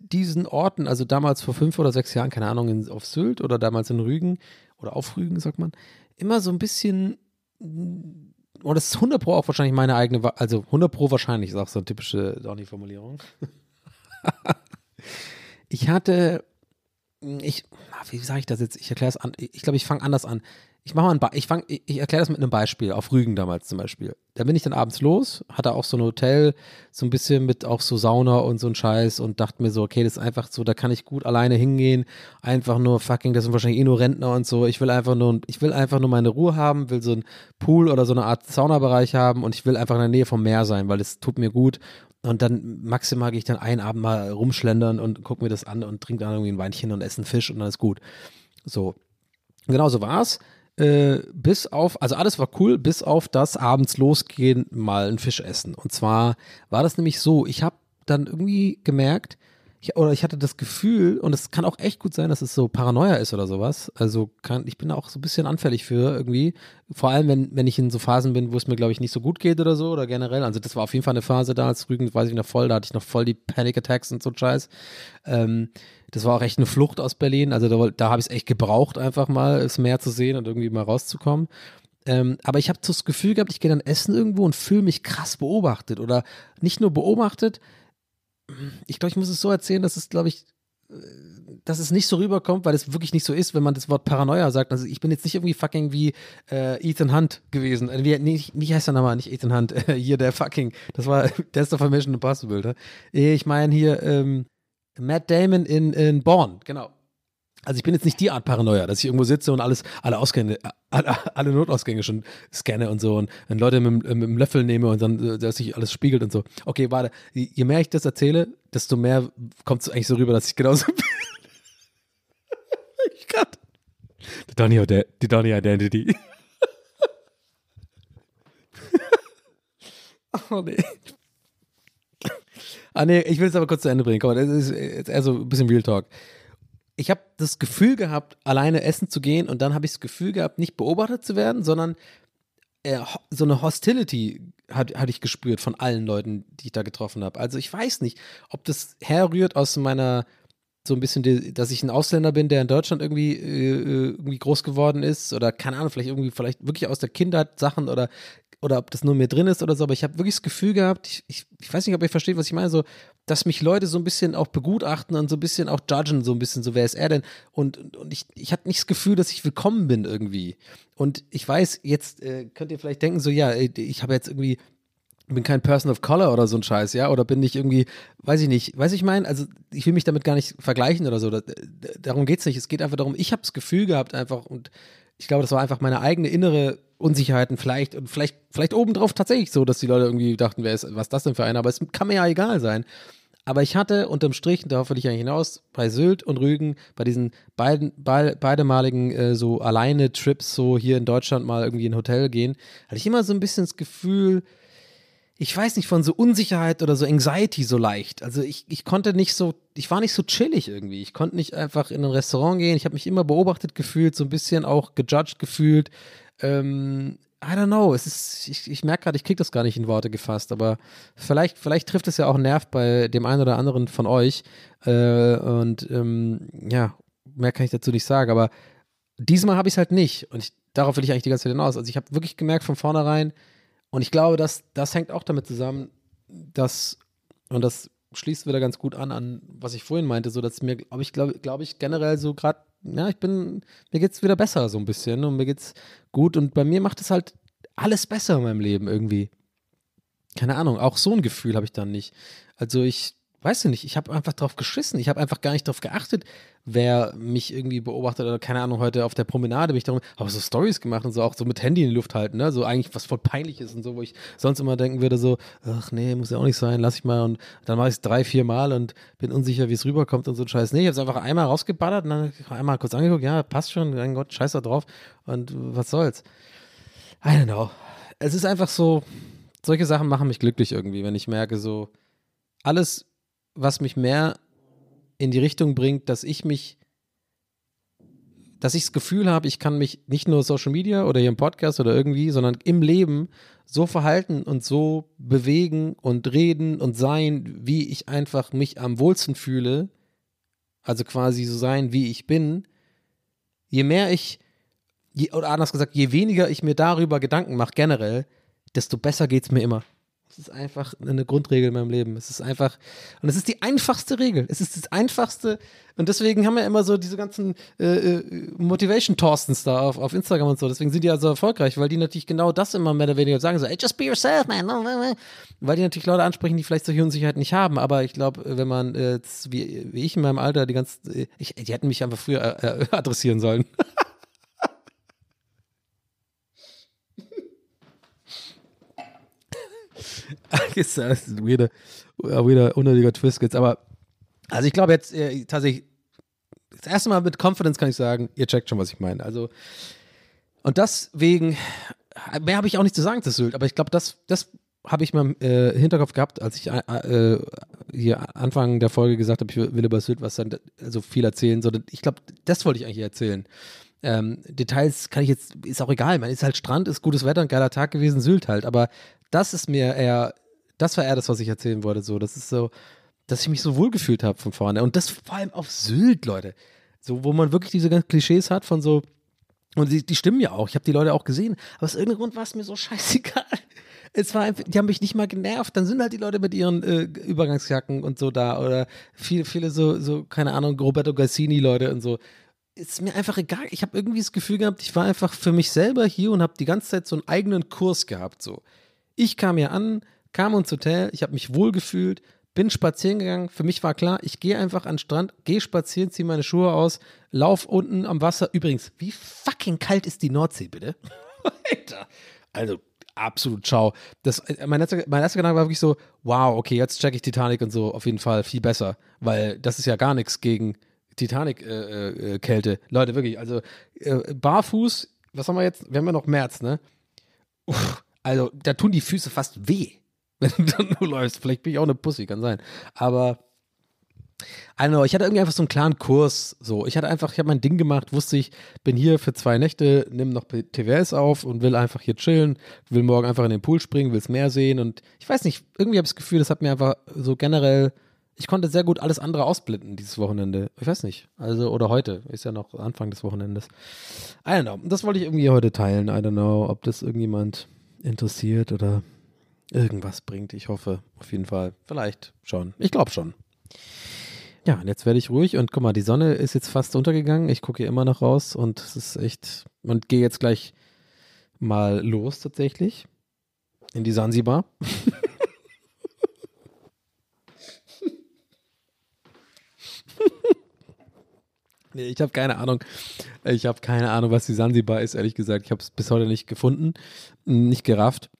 diesen Orten, also damals vor fünf oder sechs Jahren, keine Ahnung, in, auf Sylt oder damals in Rügen oder auf Rügen, sagt man, immer so ein bisschen, und das ist 100 Pro auch wahrscheinlich meine eigene, also 100 Pro wahrscheinlich, ist auch so eine typische Donny-Formulierung. ich hatte, ich, wie sage ich das jetzt? Ich erkläre es an, ich glaube, ich fange anders an ich mache mal ein Be ich, fang, ich, ich erkläre das mit einem Beispiel, auf Rügen damals zum Beispiel. Da bin ich dann abends los, hatte auch so ein Hotel, so ein bisschen mit auch so Sauna und so ein Scheiß und dachte mir so, okay, das ist einfach so, da kann ich gut alleine hingehen, einfach nur fucking, das sind wahrscheinlich eh nur Rentner und so. Ich will einfach nur, ich will einfach nur meine Ruhe haben, will so ein Pool oder so eine Art Saunabereich haben und ich will einfach in der Nähe vom Meer sein, weil es tut mir gut. Und dann maximal gehe ich dann einen Abend mal rumschlendern und gucke mir das an und trinke dann irgendwie ein Weinchen und esse einen Fisch und dann ist gut. So. Genau so war's. Äh, bis auf, also alles war cool, bis auf das abends losgehen, mal einen Fisch essen. Und zwar war das nämlich so, ich habe dann irgendwie gemerkt, ich, oder ich hatte das Gefühl, und es kann auch echt gut sein, dass es so Paranoia ist oder sowas. Also kann, ich bin auch so ein bisschen anfällig für irgendwie. Vor allem, wenn, wenn ich in so Phasen bin, wo es mir, glaube ich, nicht so gut geht oder so oder generell. Also das war auf jeden Fall eine Phase da, als Rügen, weiß ich noch voll, da hatte ich noch voll die Panic Attacks und so Scheiß. Ähm, das war auch echt eine Flucht aus Berlin. Also da, da habe ich es echt gebraucht, einfach mal das Meer zu sehen und irgendwie mal rauszukommen. Ähm, aber ich habe so das Gefühl gehabt, ich gehe dann essen irgendwo und fühle mich krass beobachtet oder nicht nur beobachtet, ich glaube, ich muss es so erzählen, dass es, glaube ich, dass es nicht so rüberkommt, weil es wirklich nicht so ist, wenn man das Wort Paranoia sagt. Also ich bin jetzt nicht irgendwie fucking wie äh, Ethan Hunt gewesen. Äh, wie, nee, wie heißt der nochmal? Nicht Ethan Hunt. Äh, hier der fucking, das war, der doch von Mission Impossible, ne? Ich meine hier ähm, Matt Damon in, in Born, genau. Also ich bin jetzt nicht die Art Paranoia, dass ich irgendwo sitze und alles, alle Ausgänge, alle, alle Notausgänge schon scanne und so und, und Leute mit, mit dem Löffel nehme und dann, äh, dass sich alles spiegelt und so. Okay, warte, je mehr ich das erzähle, desto mehr kommt es eigentlich so rüber, dass ich genauso bin. ich kann. Die Donny, die Donny Identity. oh nee. Ah nee, ich will es aber kurz zu Ende bringen. Komm, das ist jetzt eher so ein bisschen Real Talk ich habe das Gefühl gehabt, alleine essen zu gehen und dann habe ich das Gefühl gehabt, nicht beobachtet zu werden, sondern äh, so eine Hostility hat, hatte ich gespürt von allen Leuten, die ich da getroffen habe. Also ich weiß nicht, ob das herrührt aus meiner so ein bisschen, dass ich ein Ausländer bin, der in Deutschland irgendwie, äh, irgendwie groß geworden ist oder keine Ahnung, vielleicht irgendwie, vielleicht wirklich aus der Kindheit Sachen oder oder ob das nur mir drin ist oder so, aber ich habe wirklich das Gefühl gehabt, ich, ich, ich, weiß nicht, ob ihr versteht, was ich meine, so, dass mich Leute so ein bisschen auch begutachten und so ein bisschen auch judgen, so ein bisschen, so wer ist er denn? Und, und ich, ich hatte nicht das Gefühl, dass ich willkommen bin irgendwie. Und ich weiß, jetzt äh, könnt ihr vielleicht denken, so, ja, ich habe jetzt irgendwie bin kein Person of Color oder so ein Scheiß, ja, oder bin ich irgendwie, weiß ich nicht, weiß ich mein, also ich will mich damit gar nicht vergleichen oder so, da, darum geht es nicht, es geht einfach darum, ich habe das Gefühl gehabt einfach und ich glaube, das war einfach meine eigene innere Unsicherheiten vielleicht und vielleicht, vielleicht obendrauf tatsächlich so, dass die Leute irgendwie dachten, wer ist, was ist das denn für einer, aber es kann mir ja egal sein. Aber ich hatte unterm Strich, darauf will ich eigentlich hinaus, bei Sylt und Rügen, bei diesen beiden, be beidemaligen äh, so alleine Trips, so hier in Deutschland mal irgendwie in ein Hotel gehen, hatte ich immer so ein bisschen das Gefühl, ich weiß nicht, von so Unsicherheit oder so Anxiety so leicht. Also ich, ich konnte nicht so, ich war nicht so chillig irgendwie. Ich konnte nicht einfach in ein Restaurant gehen. Ich habe mich immer beobachtet gefühlt, so ein bisschen auch gejudged gefühlt. Ähm, I don't know. Es ist, ich, ich merke gerade, ich kriege das gar nicht in Worte gefasst, aber vielleicht, vielleicht trifft es ja auch einen Nerv bei dem einen oder anderen von euch. Äh, und ähm, ja, mehr kann ich dazu nicht sagen, aber diesmal habe ich es halt nicht. Und ich, darauf will ich eigentlich die ganze Zeit hinaus. Also ich habe wirklich gemerkt von vornherein, und ich glaube, dass das hängt auch damit zusammen, dass, und das schließt wieder ganz gut an, an was ich vorhin meinte, so dass mir, glaube ich, glaube glaub ich, generell so gerade, ja, ich bin, mir geht es wieder besser so ein bisschen und mir geht's gut und bei mir macht es halt alles besser in meinem Leben irgendwie. Keine Ahnung, auch so ein Gefühl habe ich dann nicht. Also ich weißt du nicht, ich habe einfach drauf geschissen. Ich habe einfach gar nicht drauf geachtet, wer mich irgendwie beobachtet oder keine Ahnung, heute auf der Promenade bin ich darum, habe so Stories gemacht und so auch so mit Handy in die Luft halten, ne? So eigentlich was voll peinlich ist und so, wo ich sonst immer denken würde, so, ach nee, muss ja auch nicht sein, lass ich mal und dann mache ich es drei, vier Mal und bin unsicher, wie es rüberkommt und so ein Scheiß. Nee, ich habe es einfach einmal rausgeballert und dann einmal kurz angeguckt, ja, passt schon, mein Gott, scheiß da drauf und was soll's. I don't know. Es ist einfach so, solche Sachen machen mich glücklich irgendwie, wenn ich merke, so, alles was mich mehr in die Richtung bringt, dass ich mich, dass ich das Gefühl habe, ich kann mich nicht nur Social Media oder hier im Podcast oder irgendwie, sondern im Leben so verhalten und so bewegen und reden und sein, wie ich einfach mich am wohlsten fühle, also quasi so sein, wie ich bin, je mehr ich, je, oder anders gesagt, je weniger ich mir darüber Gedanken mache generell, desto besser geht es mir immer. Es ist einfach eine Grundregel in meinem Leben. Es ist einfach, und es ist die einfachste Regel. Es ist das einfachste, und deswegen haben wir immer so diese ganzen äh, äh Motivation-Torstens da auf, auf Instagram und so. Deswegen sind die also erfolgreich, weil die natürlich genau das immer mehr oder weniger sagen, so, hey, just be yourself, man. Weil die natürlich Leute ansprechen, die vielleicht solche Unsicherheiten nicht haben. Aber ich glaube, wenn man, äh, wie, wie ich in meinem Alter, die ganze, äh, ich, die hätten mich einfach früher äh, äh adressieren sollen. das ist ein weirder, weirder, unnötiger Twist jetzt. Aber, also ich glaube jetzt äh, tatsächlich, das erste Mal mit Confidence kann ich sagen, ihr checkt schon, was ich meine. Also, und deswegen, mehr habe ich auch nicht zu sagen zu Sylt, aber ich glaube, das, das habe ich mal im äh, Hinterkopf gehabt, als ich äh, äh hier Anfang der Folge gesagt habe, ich will über Sylt was dann so viel erzählen. So, ich glaube, das wollte ich eigentlich erzählen. Ähm, Details kann ich jetzt, ist auch egal, man ist halt Strand, ist gutes Wetter, ein geiler Tag gewesen, Sylt halt, aber das ist mir eher, das war eher das, was ich erzählen wollte, so, das ist so, dass ich mich so wohl gefühlt habe von vorne. Und das vor allem auf Sylt, Leute, so, wo man wirklich diese ganzen Klischees hat von so, und die, die stimmen ja auch, ich habe die Leute auch gesehen, aber aus irgendeinem Grund war es mir so scheißegal. Es war einfach, die haben mich nicht mal genervt. Dann sind halt die Leute mit ihren äh, Übergangsjacken und so da oder viele, viele so, so, keine Ahnung, Roberto Gassini-Leute und so. Ist mir einfach egal. Ich habe irgendwie das Gefühl gehabt, ich war einfach für mich selber hier und habe die ganze Zeit so einen eigenen Kurs gehabt. So. Ich kam hier an, kam ins Hotel, ich habe mich wohlgefühlt, bin spazieren gegangen. Für mich war klar, ich gehe einfach an den Strand, gehe spazieren, ziehe meine Schuhe aus, lauf unten am Wasser. Übrigens, wie fucking kalt ist die Nordsee, bitte? Alter. Also, absolut ciao. Das, äh, mein, letzter, mein erster Gedanke war wirklich so, wow, okay, jetzt check ich Titanic und so auf jeden Fall viel besser, weil das ist ja gar nichts gegen Titanic-Kälte. Äh, äh, Leute, wirklich, also äh, barfuß, was haben wir jetzt? Wir haben ja noch März, ne? Uff, also, da tun die Füße fast weh, wenn du dann nur läufst. Vielleicht bin ich auch eine Pussy, kann sein. Aber I don't know, ich hatte irgendwie einfach so einen klaren Kurs. So, ich hatte einfach, ich habe mein Ding gemacht, wusste ich, bin hier für zwei Nächte, nimm noch TWS auf und will einfach hier chillen, will morgen einfach in den Pool springen, will es mehr sehen und ich weiß nicht, irgendwie habe ich das Gefühl, das hat mir einfach so generell, ich konnte sehr gut alles andere ausblenden dieses Wochenende. Ich weiß nicht, also oder heute, ist ja noch Anfang des Wochenendes. I don't know, das wollte ich irgendwie heute teilen. I don't know, ob das irgendjemand interessiert oder irgendwas bringt. Ich hoffe auf jeden Fall. Vielleicht schon. Ich glaube schon. Ja, und jetzt werde ich ruhig und guck mal, die Sonne ist jetzt fast untergegangen. Ich gucke hier immer noch raus und es ist echt. Und gehe jetzt gleich mal los tatsächlich in die Sansibar. nee, ich habe keine Ahnung. Ich habe keine Ahnung, was die Sansibar ist, ehrlich gesagt. Ich habe es bis heute nicht gefunden, nicht gerafft.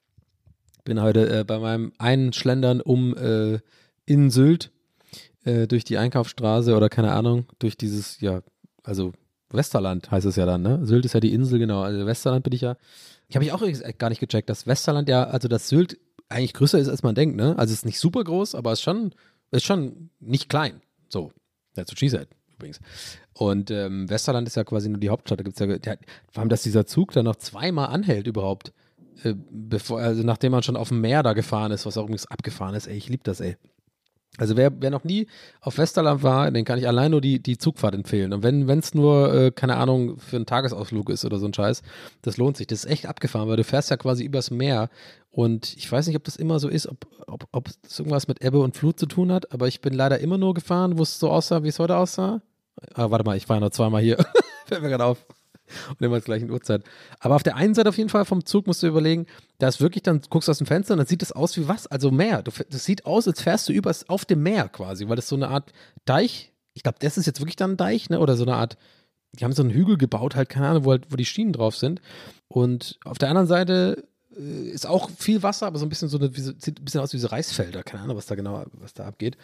Bin heute äh, bei meinem einen Schlendern um äh, in Sylt äh, durch die Einkaufsstraße oder keine Ahnung, durch dieses, ja, also Westerland heißt es ja dann, ne? Sylt ist ja die Insel, genau. Also Westerland bin ich ja. Ich habe ich auch gar nicht gecheckt, dass Westerland ja, also dass Sylt eigentlich größer ist, als man denkt, ne? Also es ist nicht super groß, aber es ist schon, ist schon nicht klein. So. That's what she said, übrigens. Und ähm, Westerland ist ja quasi nur die Hauptstadt. Da gibt es ja, ja, vor allem, dass dieser Zug dann noch zweimal anhält überhaupt. Äh, bevor, also nachdem man schon auf dem Meer da gefahren ist, was auch übrigens abgefahren ist, ey, ich liebe das, ey. Also wer, wer noch nie auf Westerland war, den kann ich allein nur die, die Zugfahrt empfehlen. Und wenn es nur, äh, keine Ahnung, für einen Tagesausflug ist oder so ein Scheiß, das lohnt sich. Das ist echt abgefahren, weil du fährst ja quasi übers Meer. Und ich weiß nicht, ob das immer so ist, ob, ob, ob es irgendwas mit Ebbe und Flut zu tun hat, aber ich bin leider immer nur gefahren, wo es so aussah, wie es heute aussah. Ah, warte mal, ich war ja noch zweimal hier. Fällt mir gerade auf. Und immer zur gleichen Uhrzeit. Aber auf der einen Seite auf jeden Fall vom Zug musst du überlegen, da ist wirklich, dann guckst du aus dem Fenster und dann sieht es aus wie was? Also Meer. Du, das sieht aus, als fährst du übers, auf dem Meer quasi, weil das so eine Art Deich, ich glaube, das ist jetzt wirklich dann ein Deich, ne? Oder so eine Art, die haben so einen Hügel gebaut, halt, keine Ahnung, wo, halt, wo die Schienen drauf sind. Und auf der anderen Seite äh, ist auch viel Wasser, aber so ein bisschen so eine, sieht ein bisschen aus wie diese Reisfelder, keine Ahnung, was da genau, was da abgeht.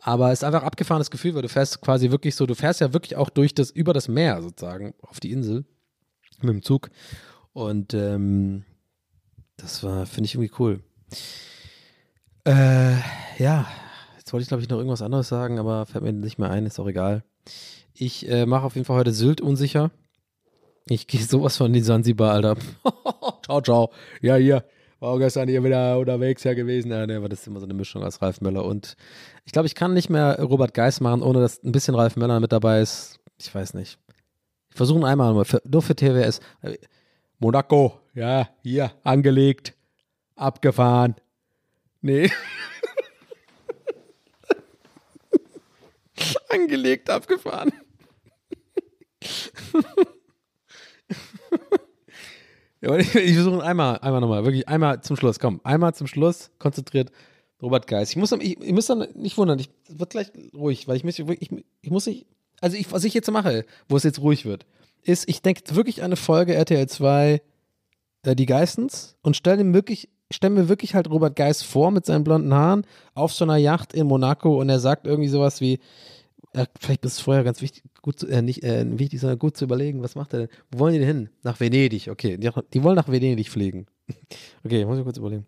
Aber es ist einfach abgefahrenes Gefühl, weil du fährst quasi wirklich so, du fährst ja wirklich auch durch das, über das Meer sozusagen auf die Insel mit dem Zug. Und ähm, das war, finde ich irgendwie cool. Äh, ja, jetzt wollte ich glaube ich noch irgendwas anderes sagen, aber fällt mir nicht mehr ein, ist auch egal. Ich äh, mache auf jeden Fall heute Sylt unsicher. Ich gehe sowas von in Sansibar, Alter. ciao, ciao. Ja, hier. War gestern hier wieder unterwegs ja gewesen. Ja, ne, aber das ist immer so eine Mischung aus Ralf Möller und ich glaube, ich kann nicht mehr Robert Geis machen, ohne dass ein bisschen Ralf Möller mit dabei ist. Ich weiß nicht. Versuchen einmal nur für, nur für TWS. Monaco, ja, hier, angelegt, abgefahren. Nee. angelegt, abgefahren. ja, ich, ich versuche einmal, einmal nochmal, wirklich einmal zum Schluss, komm, einmal zum Schluss, konzentriert. Robert Geis. Ich muss, ich, ich muss dann nicht wundern, ich wird gleich ruhig, weil ich muss, ich, ich muss nicht also ich, was ich jetzt mache, wo es jetzt ruhig wird, ist, ich denke wirklich an eine Folge RTL 2, äh, die Geistens, und stelle mir wirklich, stell mir wirklich halt Robert Geist vor mit seinen blonden Haaren auf so einer Yacht in Monaco und er sagt irgendwie sowas wie, äh, vielleicht ist es vorher ganz wichtig, gut zu, äh, nicht äh, wichtig, sondern gut zu überlegen, was macht er denn? Wo wollen die denn hin? Nach Venedig, okay. Die, die wollen nach Venedig fliegen. okay, muss ich kurz überlegen.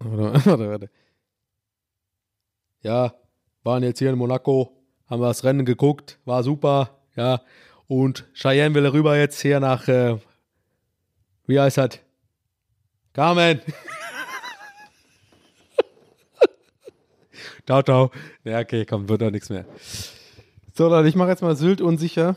Warte, warte, warte. Ja, waren jetzt hier in Monaco, haben wir das Rennen geguckt, war super, ja. Und Cheyenne will rüber jetzt hier nach, äh, wie heißt das? Carmen. ciao, ciao. Ja, okay, komm, wird doch nichts mehr. So, Leute, ich mache jetzt mal Sylt unsicher.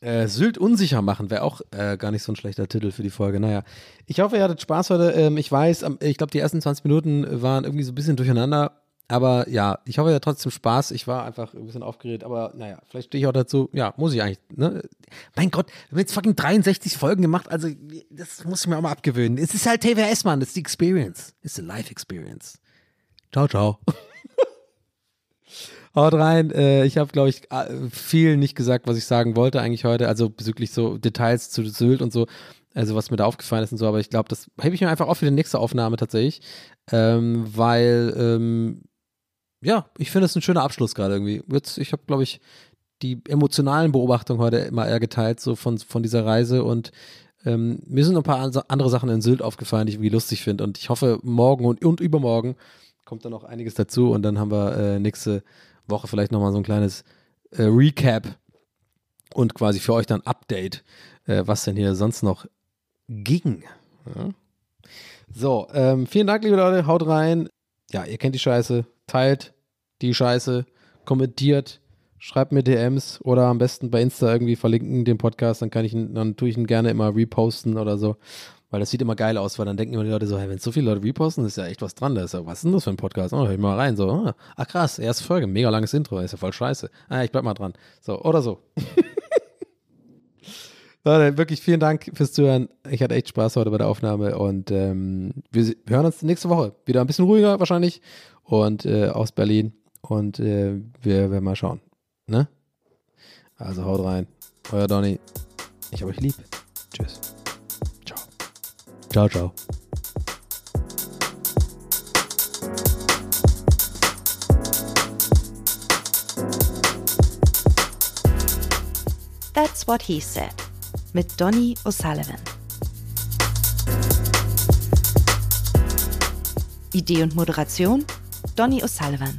Äh, Sylt unsicher machen wäre auch äh, gar nicht so ein schlechter Titel für die Folge. Naja, ich hoffe, ihr hattet Spaß heute. Ähm, ich weiß, ich glaube, die ersten 20 Minuten waren irgendwie so ein bisschen durcheinander. Aber ja, ich hoffe, ihr hattet trotzdem Spaß. Ich war einfach ein bisschen aufgeregt. Aber naja, vielleicht stehe ich auch dazu. Ja, muss ich eigentlich. Ne? Mein Gott, wir haben jetzt fucking 63 Folgen gemacht. Also, das muss ich mir auch mal abgewöhnen. Es ist halt TWS, Mann. Das ist die Experience. It's a life experience. Ciao, ciao. Haut rein. Äh, ich habe, glaube ich, viel nicht gesagt, was ich sagen wollte eigentlich heute. Also bezüglich so Details zu Sylt und so. Also was mir da aufgefallen ist und so. Aber ich glaube, das hebe ich mir einfach auf für die nächste Aufnahme tatsächlich. Ähm, weil, ähm, ja, ich finde es ein schöner Abschluss gerade irgendwie. Jetzt, ich habe, glaube ich, die emotionalen Beobachtungen heute immer eher geteilt, so von, von dieser Reise. Und ähm, mir sind ein paar an- andere Sachen in Sylt aufgefallen, die ich irgendwie lustig finde. Und ich hoffe, morgen und, und übermorgen kommt da noch einiges dazu. Und dann haben wir äh, nächste Woche vielleicht nochmal so ein kleines äh, Recap und quasi für euch dann Update, äh, was denn hier sonst noch ging. Ja. So, ähm, vielen Dank, liebe Leute. Haut rein. Ja, ihr kennt die Scheiße. Teilt die Scheiße. Kommentiert. Schreibt mir DMs oder am besten bei Insta irgendwie verlinken den Podcast. Dann kann ich ihn, dann tue ich ihn gerne immer reposten oder so. Weil das sieht immer geil aus, weil dann denken immer die Leute so, hey, wenn so viele Leute reposten, ist ja echt was dran. Da ist ja, was ist denn das für ein Podcast? Oh, hör ich mal rein. So, ah, ach krass, erste Folge, mega langes Intro, ist ja voll scheiße. Ah, ich bleib mal dran. So, oder so. Leute, wirklich vielen Dank fürs Zuhören. Ich hatte echt Spaß heute bei der Aufnahme und ähm, wir, hören uns nächste Woche. Wieder ein bisschen ruhiger wahrscheinlich und äh, aus Berlin und äh, wir werden mal schauen. Ne? Also haut rein. Euer Donny. Ich hab euch lieb. Tschüss. Ciao. Ciao, ciao. That's What He Said mit Donny O'Sullivan. Idee und Moderation Donny O'Sullivan.